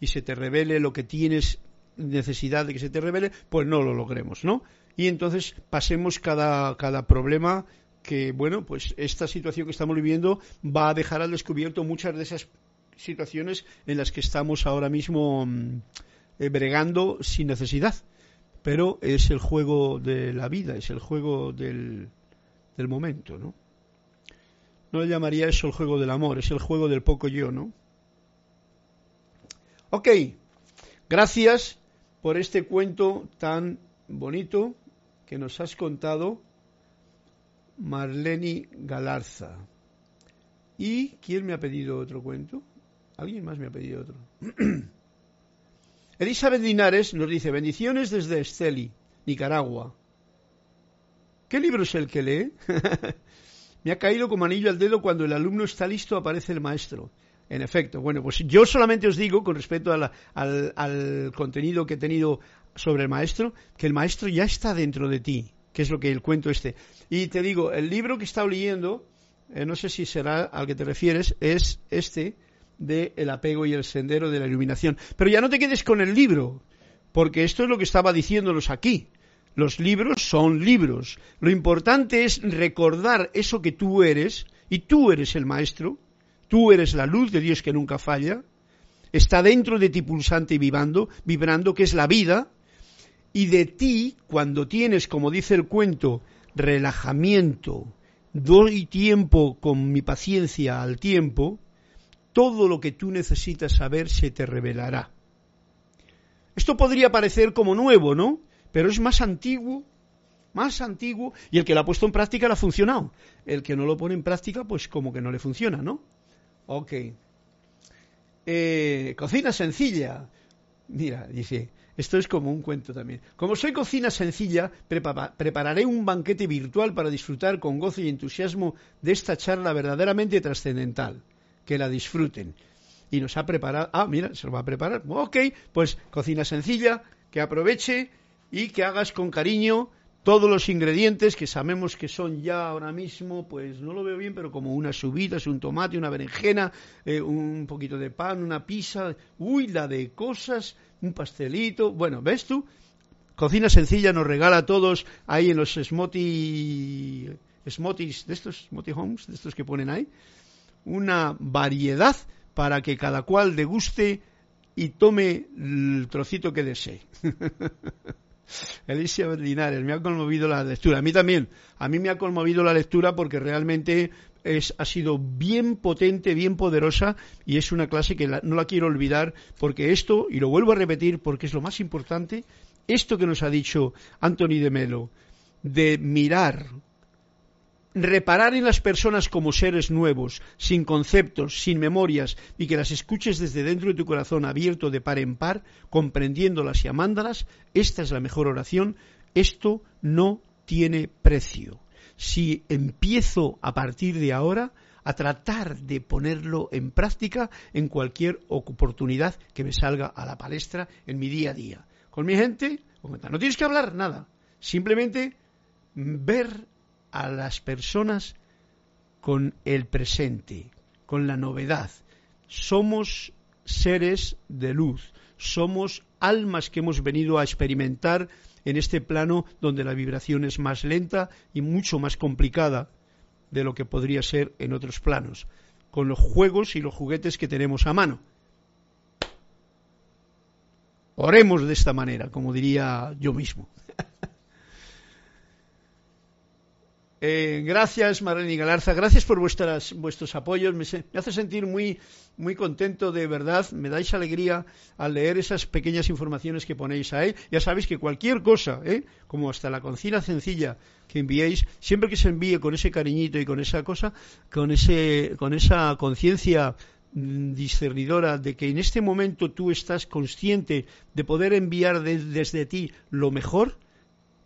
y se te revele lo que tienes necesidad de que se te revele, pues no lo logremos, ¿no? Y entonces pasemos cada, cada problema que, bueno, pues esta situación que estamos viviendo va a dejar al descubierto muchas de esas situaciones en las que estamos ahora mismo mm, eh, bregando sin necesidad. Pero es el juego de la vida, es el juego del, del momento, ¿no? No le llamaría eso el juego del amor, es el juego del poco yo, ¿no? Ok, gracias por este cuento tan bonito que nos has contado Marleni Galarza. ¿Y quién me ha pedido otro cuento? ¿Alguien más me ha pedido otro? [CLEARS THROAT] Elizabeth Linares nos dice, bendiciones desde Esteli, Nicaragua. ¿Qué libro es el que lee? [LAUGHS] me ha caído como anillo al dedo cuando el alumno está listo aparece el maestro. En efecto, bueno, pues yo solamente os digo, con respecto al, al contenido que he tenido sobre el maestro, que el maestro ya está dentro de ti que es lo que el cuento este. Y te digo, el libro que he estado leyendo, eh, no sé si será al que te refieres, es este de El apego y el sendero de la iluminación. Pero ya no te quedes con el libro, porque esto es lo que estaba diciéndolos aquí. Los libros son libros. Lo importante es recordar eso que tú eres y tú eres el maestro, tú eres la luz de Dios que nunca falla, está dentro de ti pulsante y vibrando, vibrando, que es la vida, y de ti, cuando tienes, como dice el cuento, relajamiento, doy tiempo con mi paciencia al tiempo, todo lo que tú necesitas saber se te revelará. Esto podría parecer como nuevo, ¿no? Pero es más antiguo, más antiguo, y el que lo ha puesto en práctica le ha funcionado. El que no lo pone en práctica, pues como que no le funciona, ¿no? Ok. Eh, cocina sencilla. Mira, dice, esto es como un cuento también. Como soy cocina sencilla, prepararé un banquete virtual para disfrutar con gozo y entusiasmo de esta charla verdaderamente trascendental. Que la disfruten. Y nos ha preparado. Ah, mira, se lo va a preparar. Ok, pues cocina sencilla, que aproveche y que hagas con cariño todos los ingredientes que sabemos que son ya ahora mismo, pues no lo veo bien, pero como unas subidas, un tomate, una berenjena, eh, un poquito de pan, una pizza, uy, la de cosas, un pastelito. Bueno, ¿ves tú? Cocina sencilla nos regala a todos ahí en los smoti, smotis, de estos, smoti homes, de estos que ponen ahí, una variedad para que cada cual deguste y tome el trocito que desee. [LAUGHS] Alicia Linares, me ha conmovido la lectura. A mí también. A mí me ha conmovido la lectura porque realmente es, ha sido bien potente, bien poderosa y es una clase que no la quiero olvidar porque esto, y lo vuelvo a repetir porque es lo más importante, esto que nos ha dicho Anthony de Melo, de mirar reparar en las personas como seres nuevos, sin conceptos, sin memorias, y que las escuches desde dentro de tu corazón abierto de par en par, comprendiéndolas y amándolas, esta es la mejor oración. Esto no tiene precio. Si empiezo a partir de ahora a tratar de ponerlo en práctica en cualquier oportunidad que me salga a la palestra en mi día a día. Con mi gente, no tienes que hablar nada, simplemente ver a las personas con el presente, con la novedad. Somos seres de luz, somos almas que hemos venido a experimentar en este plano donde la vibración es más lenta y mucho más complicada de lo que podría ser en otros planos, con los juegos y los juguetes que tenemos a mano. Oremos de esta manera, como diría yo mismo. [LAUGHS] Eh, gracias, Marlene Galarza. Gracias por vuestras, vuestros apoyos. Me, hace sentir muy, muy contento, de verdad. Me dais alegría al leer esas pequeñas informaciones que ponéis ahí. Ya sabéis que cualquier cosa, ¿eh? como hasta la cocina sencilla que enviéis, siempre que se envíe con ese cariñito y con esa cosa, con, ese, con esa conciencia mm, discernidora de que en este momento tú estás consciente de poder enviar desde ti lo mejor,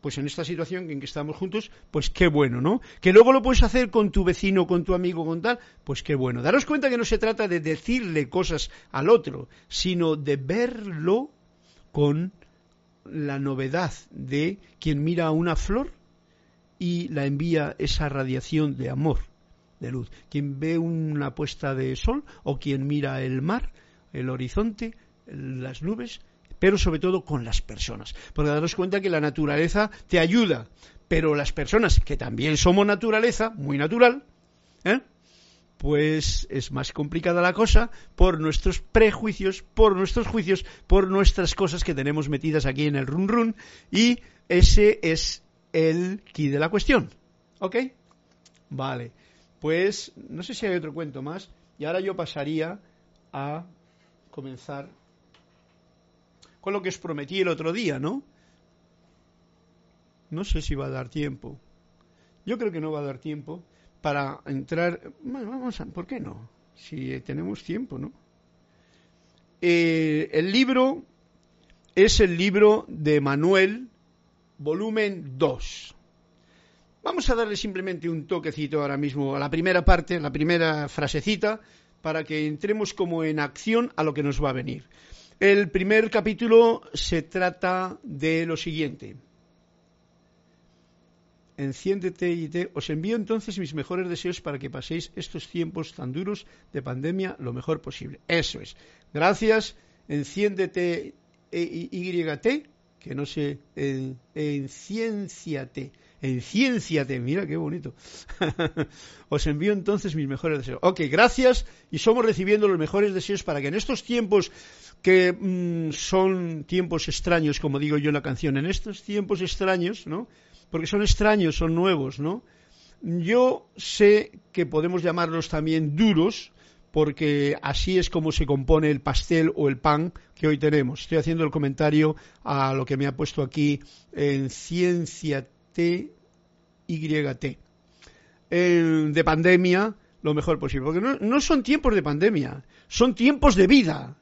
pues en esta situación en que estamos juntos, pues qué bueno, ¿no? Que luego lo puedes hacer con tu vecino, con tu amigo, con tal, pues qué bueno. Daros cuenta que no se trata de decirle cosas al otro, sino de verlo con la novedad de quien mira una flor y la envía esa radiación de amor, de luz. Quien ve una puesta de sol o quien mira el mar, el horizonte, las nubes, pero sobre todo con las personas. Porque daros cuenta que la naturaleza te ayuda, pero las personas, que también somos naturaleza, muy natural, ¿eh? pues es más complicada la cosa por nuestros prejuicios, por nuestros juicios, por nuestras cosas que tenemos metidas aquí en el run run, y ese es el key de la cuestión. ¿Ok? Vale. Pues no sé si hay otro cuento más, y ahora yo pasaría a comenzar con lo que os prometí el otro día, ¿no? No sé si va a dar tiempo. Yo creo que no va a dar tiempo para entrar. Vamos a, ¿por qué no? Si tenemos tiempo, ¿no? Eh, el libro es el libro de Manuel, volumen 2. Vamos a darle simplemente un toquecito ahora mismo a la primera parte, la primera frasecita, para que entremos como en acción a lo que nos va a venir. El primer capítulo se trata de lo siguiente. Enciéndete y te... Os envío entonces mis mejores deseos para que paséis estos tiempos tan duros de pandemia lo mejor posible. Eso es. Gracias. Enciéndete e, y que no sé, enciénciate, Enciénciate, mira qué bonito. [LAUGHS] Os envío entonces mis mejores deseos. Ok, gracias y somos recibiendo los mejores deseos para que en estos tiempos que mm, son tiempos extraños, como digo yo en la canción, en estos tiempos extraños, ¿no? Porque son extraños, son nuevos, ¿no? Yo sé que podemos llamarlos también duros, porque así es como se compone el pastel o el pan que hoy tenemos. Estoy haciendo el comentario a lo que me ha puesto aquí en Ciencia T, YT. de pandemia, lo mejor posible. Porque no, no son tiempos de pandemia, son tiempos de vida.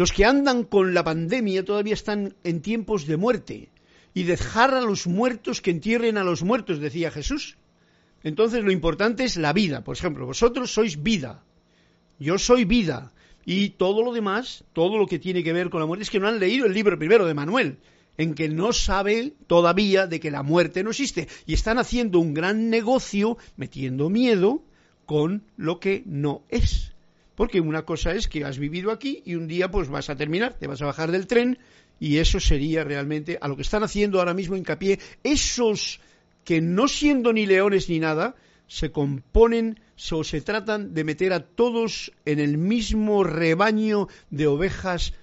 Los que andan con la pandemia todavía están en tiempos de muerte. Y dejar a los muertos que entierren a los muertos, decía Jesús. Entonces lo importante es la vida. Por ejemplo, vosotros sois vida yo soy vida. Y todo lo demás, todo lo que tiene que ver con la muerte, es que no han leído el libro primero de Manuel, en que no sabe todavía de que la muerte no existe. Y están haciendo un gran negocio metiendo miedo con lo que no es. Porque una cosa es que has vivido aquí y un día pues vas a terminar, te vas a bajar del tren y eso sería realmente a lo que están haciendo ahora mismo hincapié esos que no siendo ni leones ni nada, se componen o se tratan de meter a todos en el mismo rebaño de ovejas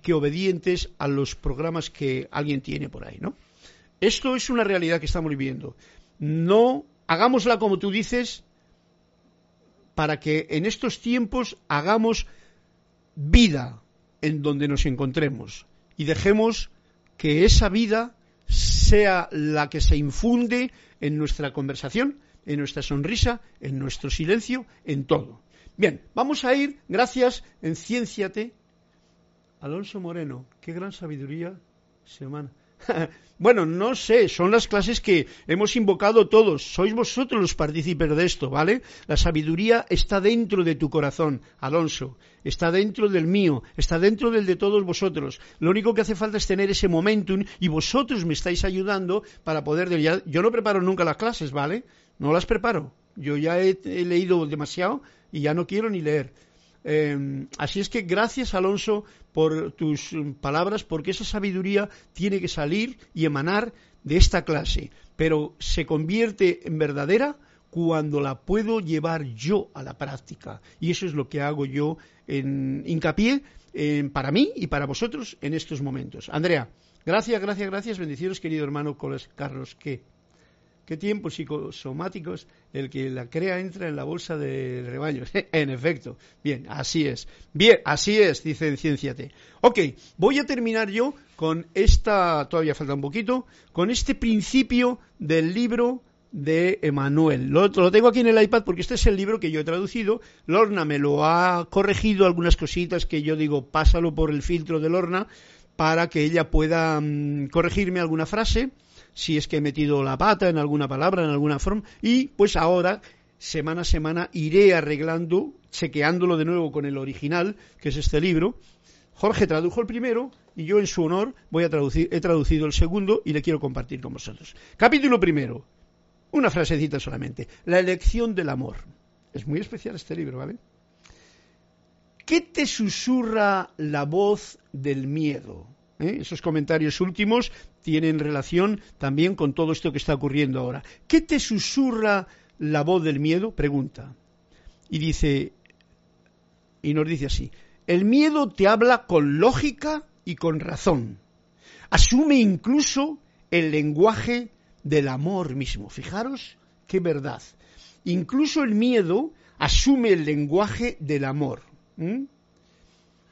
que obedientes a los programas que alguien tiene por ahí, ¿no? Esto es una realidad que estamos viviendo. No hagámosla como tú dices para que en estos tiempos hagamos vida en donde nos encontremos y dejemos que esa vida sea la que se infunde en nuestra conversación, en nuestra sonrisa, en nuestro silencio, en todo. Bien, vamos a ir, gracias, en Cienciate. Alonso Moreno, qué gran sabiduría semana. [LAUGHS] bueno, no sé, son las clases que hemos invocado todos. Sois vosotros los partícipes de esto, ¿vale? La sabiduría está dentro de tu corazón, Alonso. Está dentro del mío, está dentro del de todos vosotros. Lo único que hace falta es tener ese momentum y vosotros me estáis ayudando para poder... Yo no preparo nunca las clases, ¿vale? No las preparo. Yo ya he, leído demasiado y ya no quiero ni leer. Em, así es que gracias, Alonso, por tus palabras, porque esa sabiduría tiene que salir y emanar de esta clase, pero se convierte en verdadera cuando la puedo llevar yo a la práctica. Y eso es lo que hago yo en hincapié para mí y para vosotros en estos momentos. Andrea, gracias, gracias, gracias. Bendiciones, querido hermano Carlos. ¿Qué? ¿Qué tiempos psicosomáticos el que la crea entra en la bolsa de rebaño? [LAUGHS] en efecto. Bien, así es. Bien, así es, dice Cienciate. Ok, voy a terminar yo con esta, todavía falta un poquito, con este principio del libro de Emanuel. Lo, lo, tengo aquí en el iPad porque este es el libro que yo he traducido. Lorna me lo ha corregido algunas cositas que yo digo, pásalo por el filtro de Lorna para que ella pueda mm, corregirme alguna frase si es que he metido la pata en alguna palabra, en alguna forma, y pues ahora, semana a semana, iré arreglando, chequeándolo de nuevo con el original, que es este libro. Jorge tradujo el primero y yo en su honor voy a traducir, he traducido el segundo y le quiero compartir con vosotros. Capítulo primero, una frasecita solamente, la elección del amor. Es muy especial este libro, ¿vale? ¿Qué te susurra la voz del miedo? ¿Eh? Esos comentarios últimos tienen relación también con todo esto que está ocurriendo ahora. ¿Qué te susurra la voz del miedo? Pregunta. Y dice, y nos dice así, el miedo te habla con lógica y con razón. Asume incluso el lenguaje del amor mismo. Fijaros qué verdad. Incluso el miedo asume el lenguaje del amor.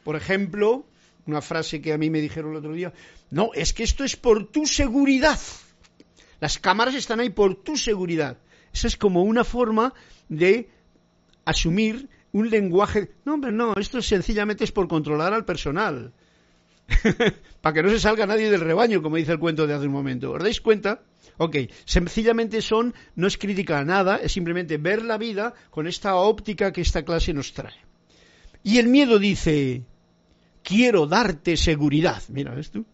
Por ejemplo, una frase que a mí me dijeron el otro día, no, es que esto es por tu seguridad. Las cámaras están ahí por tu seguridad. Esa es como una forma de asumir un lenguaje. No, hombre, no, esto sencillamente es por controlar al personal. [LAUGHS] Para que no se salga nadie del rebaño, como dice el cuento de hace un momento. ¿Os dais cuenta? Ok, sencillamente son, no es crítica a nada, es simplemente ver la vida con esta óptica que esta clase nos trae. Y el miedo dice, quiero darte seguridad. Mira, ¿ves tú?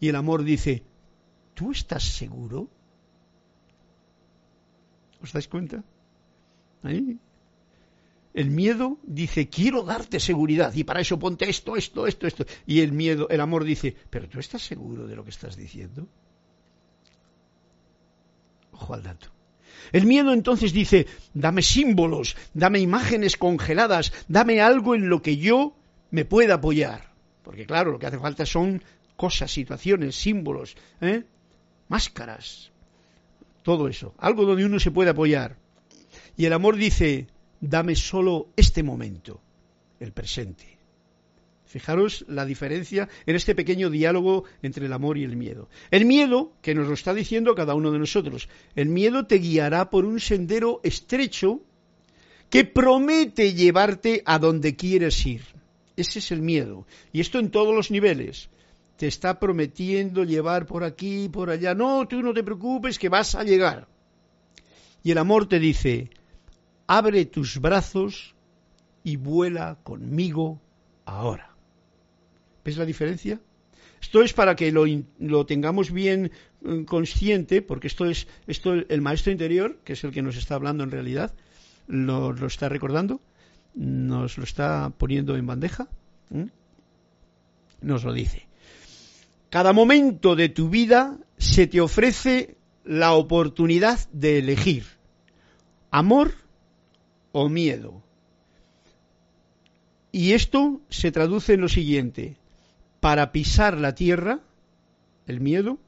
Y el amor dice, ¿tú estás seguro? ¿Os dais cuenta? Ahí. El miedo dice, quiero darte seguridad y para eso ponte esto, esto, esto, esto. Y el miedo, el amor dice, pero tú estás seguro de lo que estás diciendo. Ojo al dato. El miedo entonces dice, dame símbolos, dame imágenes congeladas, dame algo en lo que yo me pueda apoyar. Porque claro, lo que hace falta son cosas, situaciones, símbolos, ¿eh? máscaras, todo eso, algo donde uno se puede apoyar. Y el amor dice, dame solo este momento, el presente. Fijaros la diferencia en este pequeño diálogo entre el amor y el miedo. El miedo, que nos lo está diciendo cada uno de nosotros, el miedo te guiará por un sendero estrecho que promete llevarte a donde quieres ir. Ese es el miedo. Y esto en todos los niveles. Te está prometiendo llevar por aquí, por allá. No, tú no te preocupes, que vas a llegar. Y el amor te dice, abre tus brazos y vuela conmigo ahora. ¿Ves la diferencia? Esto es para que lo, tengamos bien mm, consciente, porque esto es esto el maestro interior, que es el que nos está hablando en realidad, lo, lo está recordando, nos lo está poniendo en bandeja, nos lo dice. Cada momento de tu vida se te ofrece la oportunidad de elegir amor o miedo. Y esto se traduce en lo siguiente para pisar la tierra, el miedo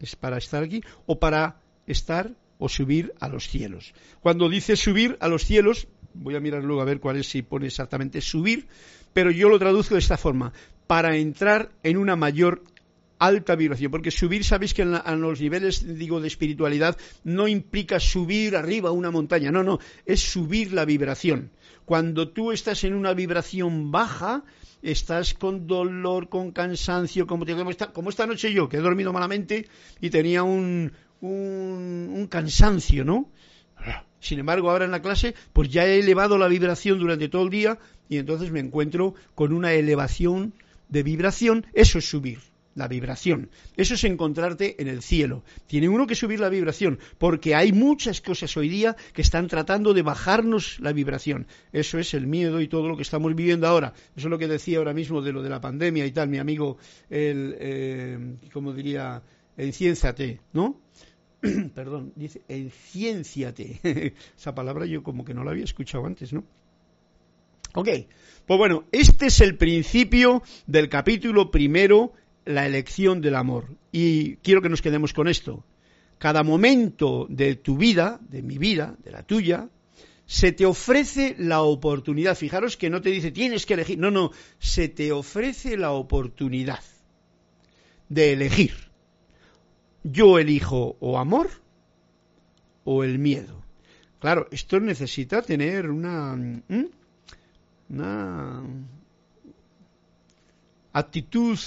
es para estar aquí, o para estar o subir a los cielos. Cuando dice subir a los cielos, voy a mirar luego a ver cuál es si pone exactamente subir, pero yo lo traduzco de esta forma, para entrar en una mayor alta vibración, porque subir, sabéis que en, en, los niveles, digo, de espiritualidad, no implica subir arriba una montaña, no, no, es subir la vibración. Cuando tú estás en una vibración baja, estás con dolor, con cansancio, como, como, esta, como esta noche yo, que he dormido malamente y tenía un, un, un cansancio, ¿no? Sin embargo, ahora en la clase, pues ya he elevado la vibración durante todo el día y entonces me encuentro con una elevación de vibración. Eso es subir la vibración. Eso es encontrarte en el cielo. Tiene uno que subir la vibración, porque hay muchas cosas hoy día que están tratando de bajarnos la vibración. Eso es el miedo y todo lo que estamos viviendo ahora. Eso es lo que decía ahora mismo de lo de la pandemia y tal, mi amigo, el, eh, como diría, enciénzate, ¿no? [CLEARS THROAT] Perdón, dice, enciénciate. [LAUGHS] Esa palabra yo como que no la había escuchado antes, ¿no? Ok, pues bueno, este es el principio del capítulo primero la elección del amor. Y quiero que nos quedemos con esto. Cada momento de tu vida, de mi vida, de la tuya, se te ofrece la oportunidad. Fijaros que no te dice tienes que elegir. No, no, se te ofrece la oportunidad de elegir. Yo elijo o amor o el miedo. Claro, esto necesita tener una, una actitud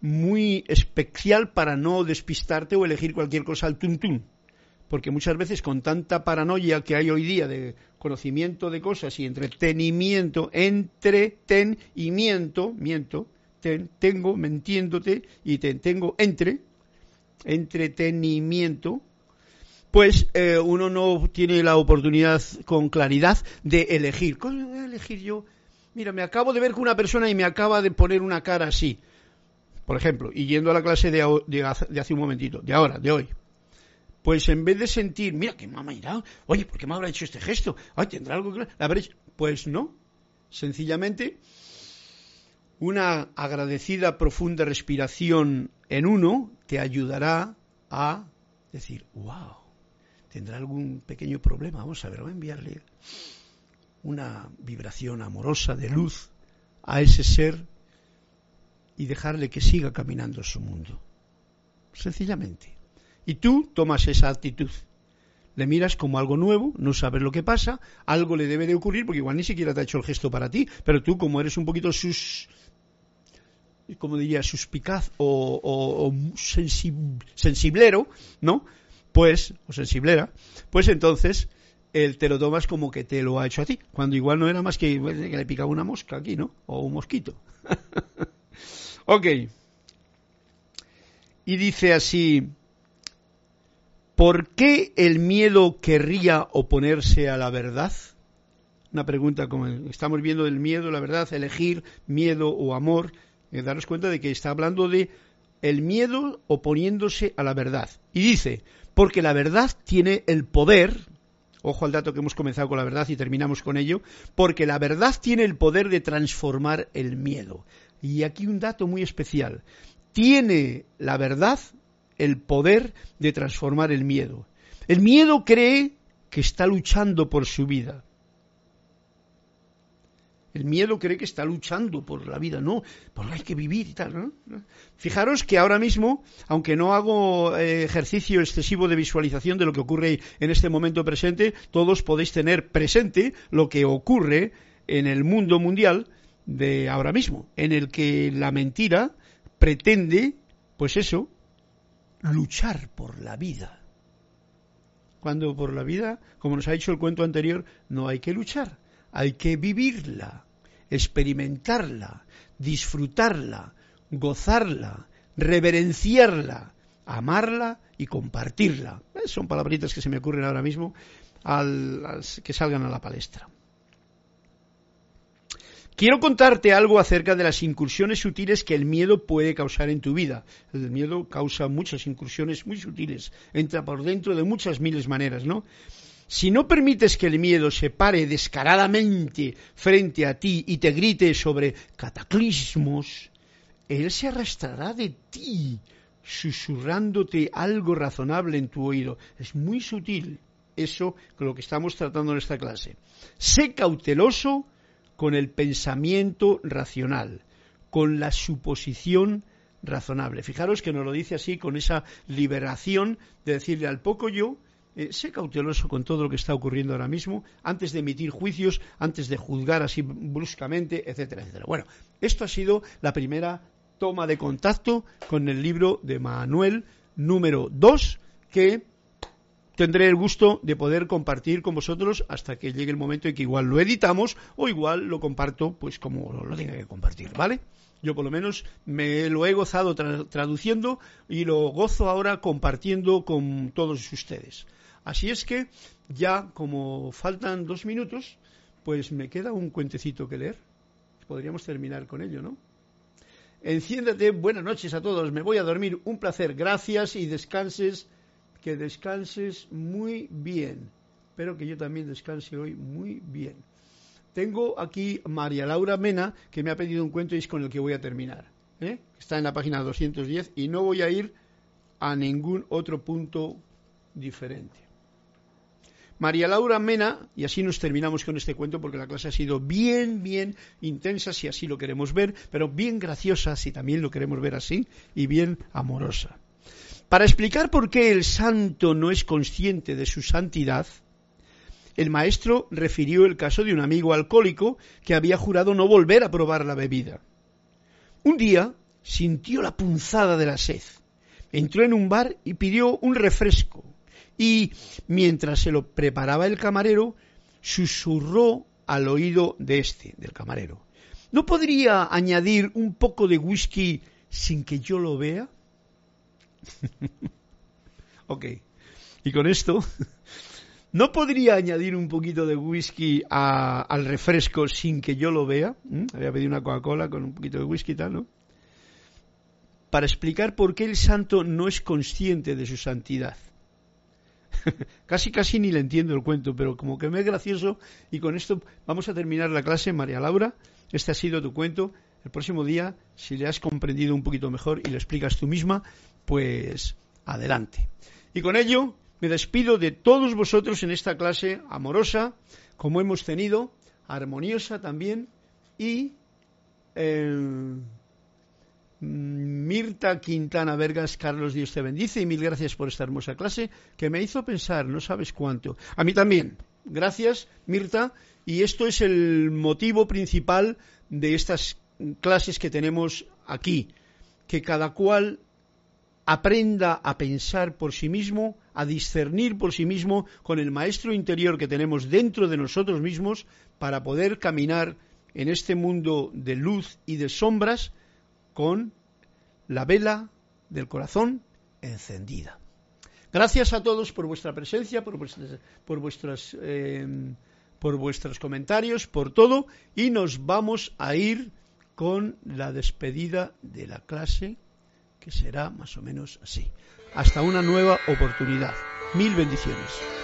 muy especial para no despistarte o elegir cualquier cosa al tuntún. Porque muchas veces con tanta paranoia que hay hoy día de conocimiento de cosas y entretenimiento, entretenimiento, miento, tengo mentiéndote y te tengo entre, entretenimiento, pues eh, uno no tiene la oportunidad con claridad de elegir. ¿Cómo voy a elegir yo? Mira, me acabo de ver con una persona y me acaba de poner una cara así por ejemplo, y yendo a la clase de, hace un momentito, de ahora, de hoy, pues en vez de sentir, mira, que me ha oye, ¿por qué me habrá hecho este gesto? Ay, ¿tendrá algo que Pues no, sencillamente una agradecida profunda respiración en uno te ayudará a decir, wow, tendrá algún pequeño problema, vamos a ver, voy a enviarle una vibración amorosa de luz a ese ser y dejarle que siga caminando su mundo. Sencillamente. Y tú tomas esa actitud. Le miras como algo nuevo, no sabes lo que pasa, algo le debe de ocurrir, porque igual ni siquiera te ha hecho el gesto para ti, pero tú como eres un poquito sus, como diría, suspicaz o, sensiblero, ¿no? Pues, o sensiblera, pues entonces él te lo tomas como que te lo ha hecho a ti, cuando igual no era más que, que le picaba una mosca aquí, ¿no? O un mosquito. [LAUGHS] Ok. Y dice así, ¿por qué el miedo querría oponerse a la verdad? Una pregunta como estamos viendo del miedo, la verdad, elegir miedo o amor. Y daros cuenta de que está hablando de el miedo oponiéndose a la verdad. Y dice, porque la verdad tiene el poder, ojo al dato que hemos comenzado con la verdad y terminamos con ello, porque la verdad tiene el poder de transformar el miedo. Y aquí un dato muy especial. Tiene la verdad el poder de transformar el miedo. El miedo cree que está luchando por su vida. El miedo cree que está luchando por la vida, no, porque hay que vivir y tal. Fijaros que ahora mismo, aunque no hago eh, ejercicio excesivo de visualización de lo que ocurre en este momento presente, todos podéis tener presente lo que ocurre en el mundo mundial de ahora mismo, en el que la mentira pretende, pues eso, luchar por la vida. Cuando por la vida, como nos ha dicho el cuento anterior, no hay que luchar, hay que vivirla experimentarla, disfrutarla, gozarla, reverenciarla, amarla y compartirla. Eh, son palabritas que se me ocurren ahora mismo al, que salgan a la palestra. Quiero contarte algo acerca de las incursiones sutiles que el miedo puede causar en tu vida. El miedo causa muchas incursiones muy sutiles, entra por dentro de muchas miles maneras, ¿no? Si no permites que el miedo se pare descaradamente frente a ti y te grite sobre cataclismos, él se arrastrará de ti, susurrándote algo razonable en tu oído. Es muy sutil eso con lo que estamos tratando en esta clase. Sé cauteloso con el pensamiento racional, con la suposición razonable. Fijaros que nos lo dice así con esa liberación de decirle al poco yo eh, sé cauteloso con todo lo que está ocurriendo ahora mismo, antes de emitir juicios, antes de juzgar así bruscamente, etcétera, etcétera. Bueno, esto ha sido la primera toma de contacto con el libro de Manuel número 2, que tendré el gusto de poder compartir con vosotros hasta que llegue el momento en que igual lo editamos o igual lo comparto pues como lo tenga que compartir, ¿vale? Yo por lo menos me lo he gozado traduciendo y lo gozo ahora compartiendo con todos ustedes. Así es que ya como faltan dos minutos, pues me queda un cuentecito que leer. Podríamos terminar con ello, ¿no? Enciéndete, buenas noches a todos, me voy a dormir, un placer, gracias y descanses, que descanses muy bien. Espero que yo también descanse hoy muy bien. Tengo aquí María Laura Mena, que me ha pedido un cuento y es con el que voy a terminar. ¿eh? Está en la página 210 y no voy a ir a ningún otro punto diferente. María Laura Mena, y así nos terminamos con este cuento porque la clase ha sido bien, bien intensa si así lo queremos ver, pero bien graciosa si también lo queremos ver así, y bien amorosa. Para explicar por qué el santo no es consciente de su santidad, el maestro refirió el caso de un amigo alcohólico que había jurado no volver a probar la bebida. Un día sintió la punzada de la sed. Entró en un bar y pidió un refresco y mientras se lo preparaba el camarero, susurró al oído de este, del camarero. ¿No podría añadir un poco de whisky sin que yo lo vea? [LAUGHS] ok. Y con esto, [LAUGHS] ¿no podría añadir un poquito de whisky al refresco sin que yo lo vea? ¿Mm? Había pedido una Coca-Cola con un poquito de whisky y tal, ¿no? Para explicar por qué el santo no es consciente de su santidad. [LAUGHS] casi casi ni le entiendo el cuento, pero como que me es gracioso y con esto vamos a terminar la clase, María Laura. Este ha sido tu cuento. El próximo día, si le has comprendido un poquito mejor y lo explicas tú misma, pues adelante. Y con ello me despido de todos vosotros en esta clase amorosa, como hemos tenido, armoniosa también y eh, Mirta Quintana Vergas, Carlos Dios te bendice y mil gracias por esta hermosa clase que me hizo pensar, no sabes cuánto. A mí también. Gracias, Mirta. Y esto es el motivo principal de estas clases que tenemos aquí. Que cada cual aprenda a pensar por sí mismo, a discernir por sí mismo con el maestro interior que tenemos dentro de nosotros mismos para poder caminar en este mundo de luz y de sombras con la vela del corazón encendida. Gracias a todos por vuestra presencia, por, vuestras, eh, por vuestros comentarios, por todo, y nos vamos a ir con la despedida de la clase que será más o menos así. Hasta una nueva oportunidad. Mil bendiciones.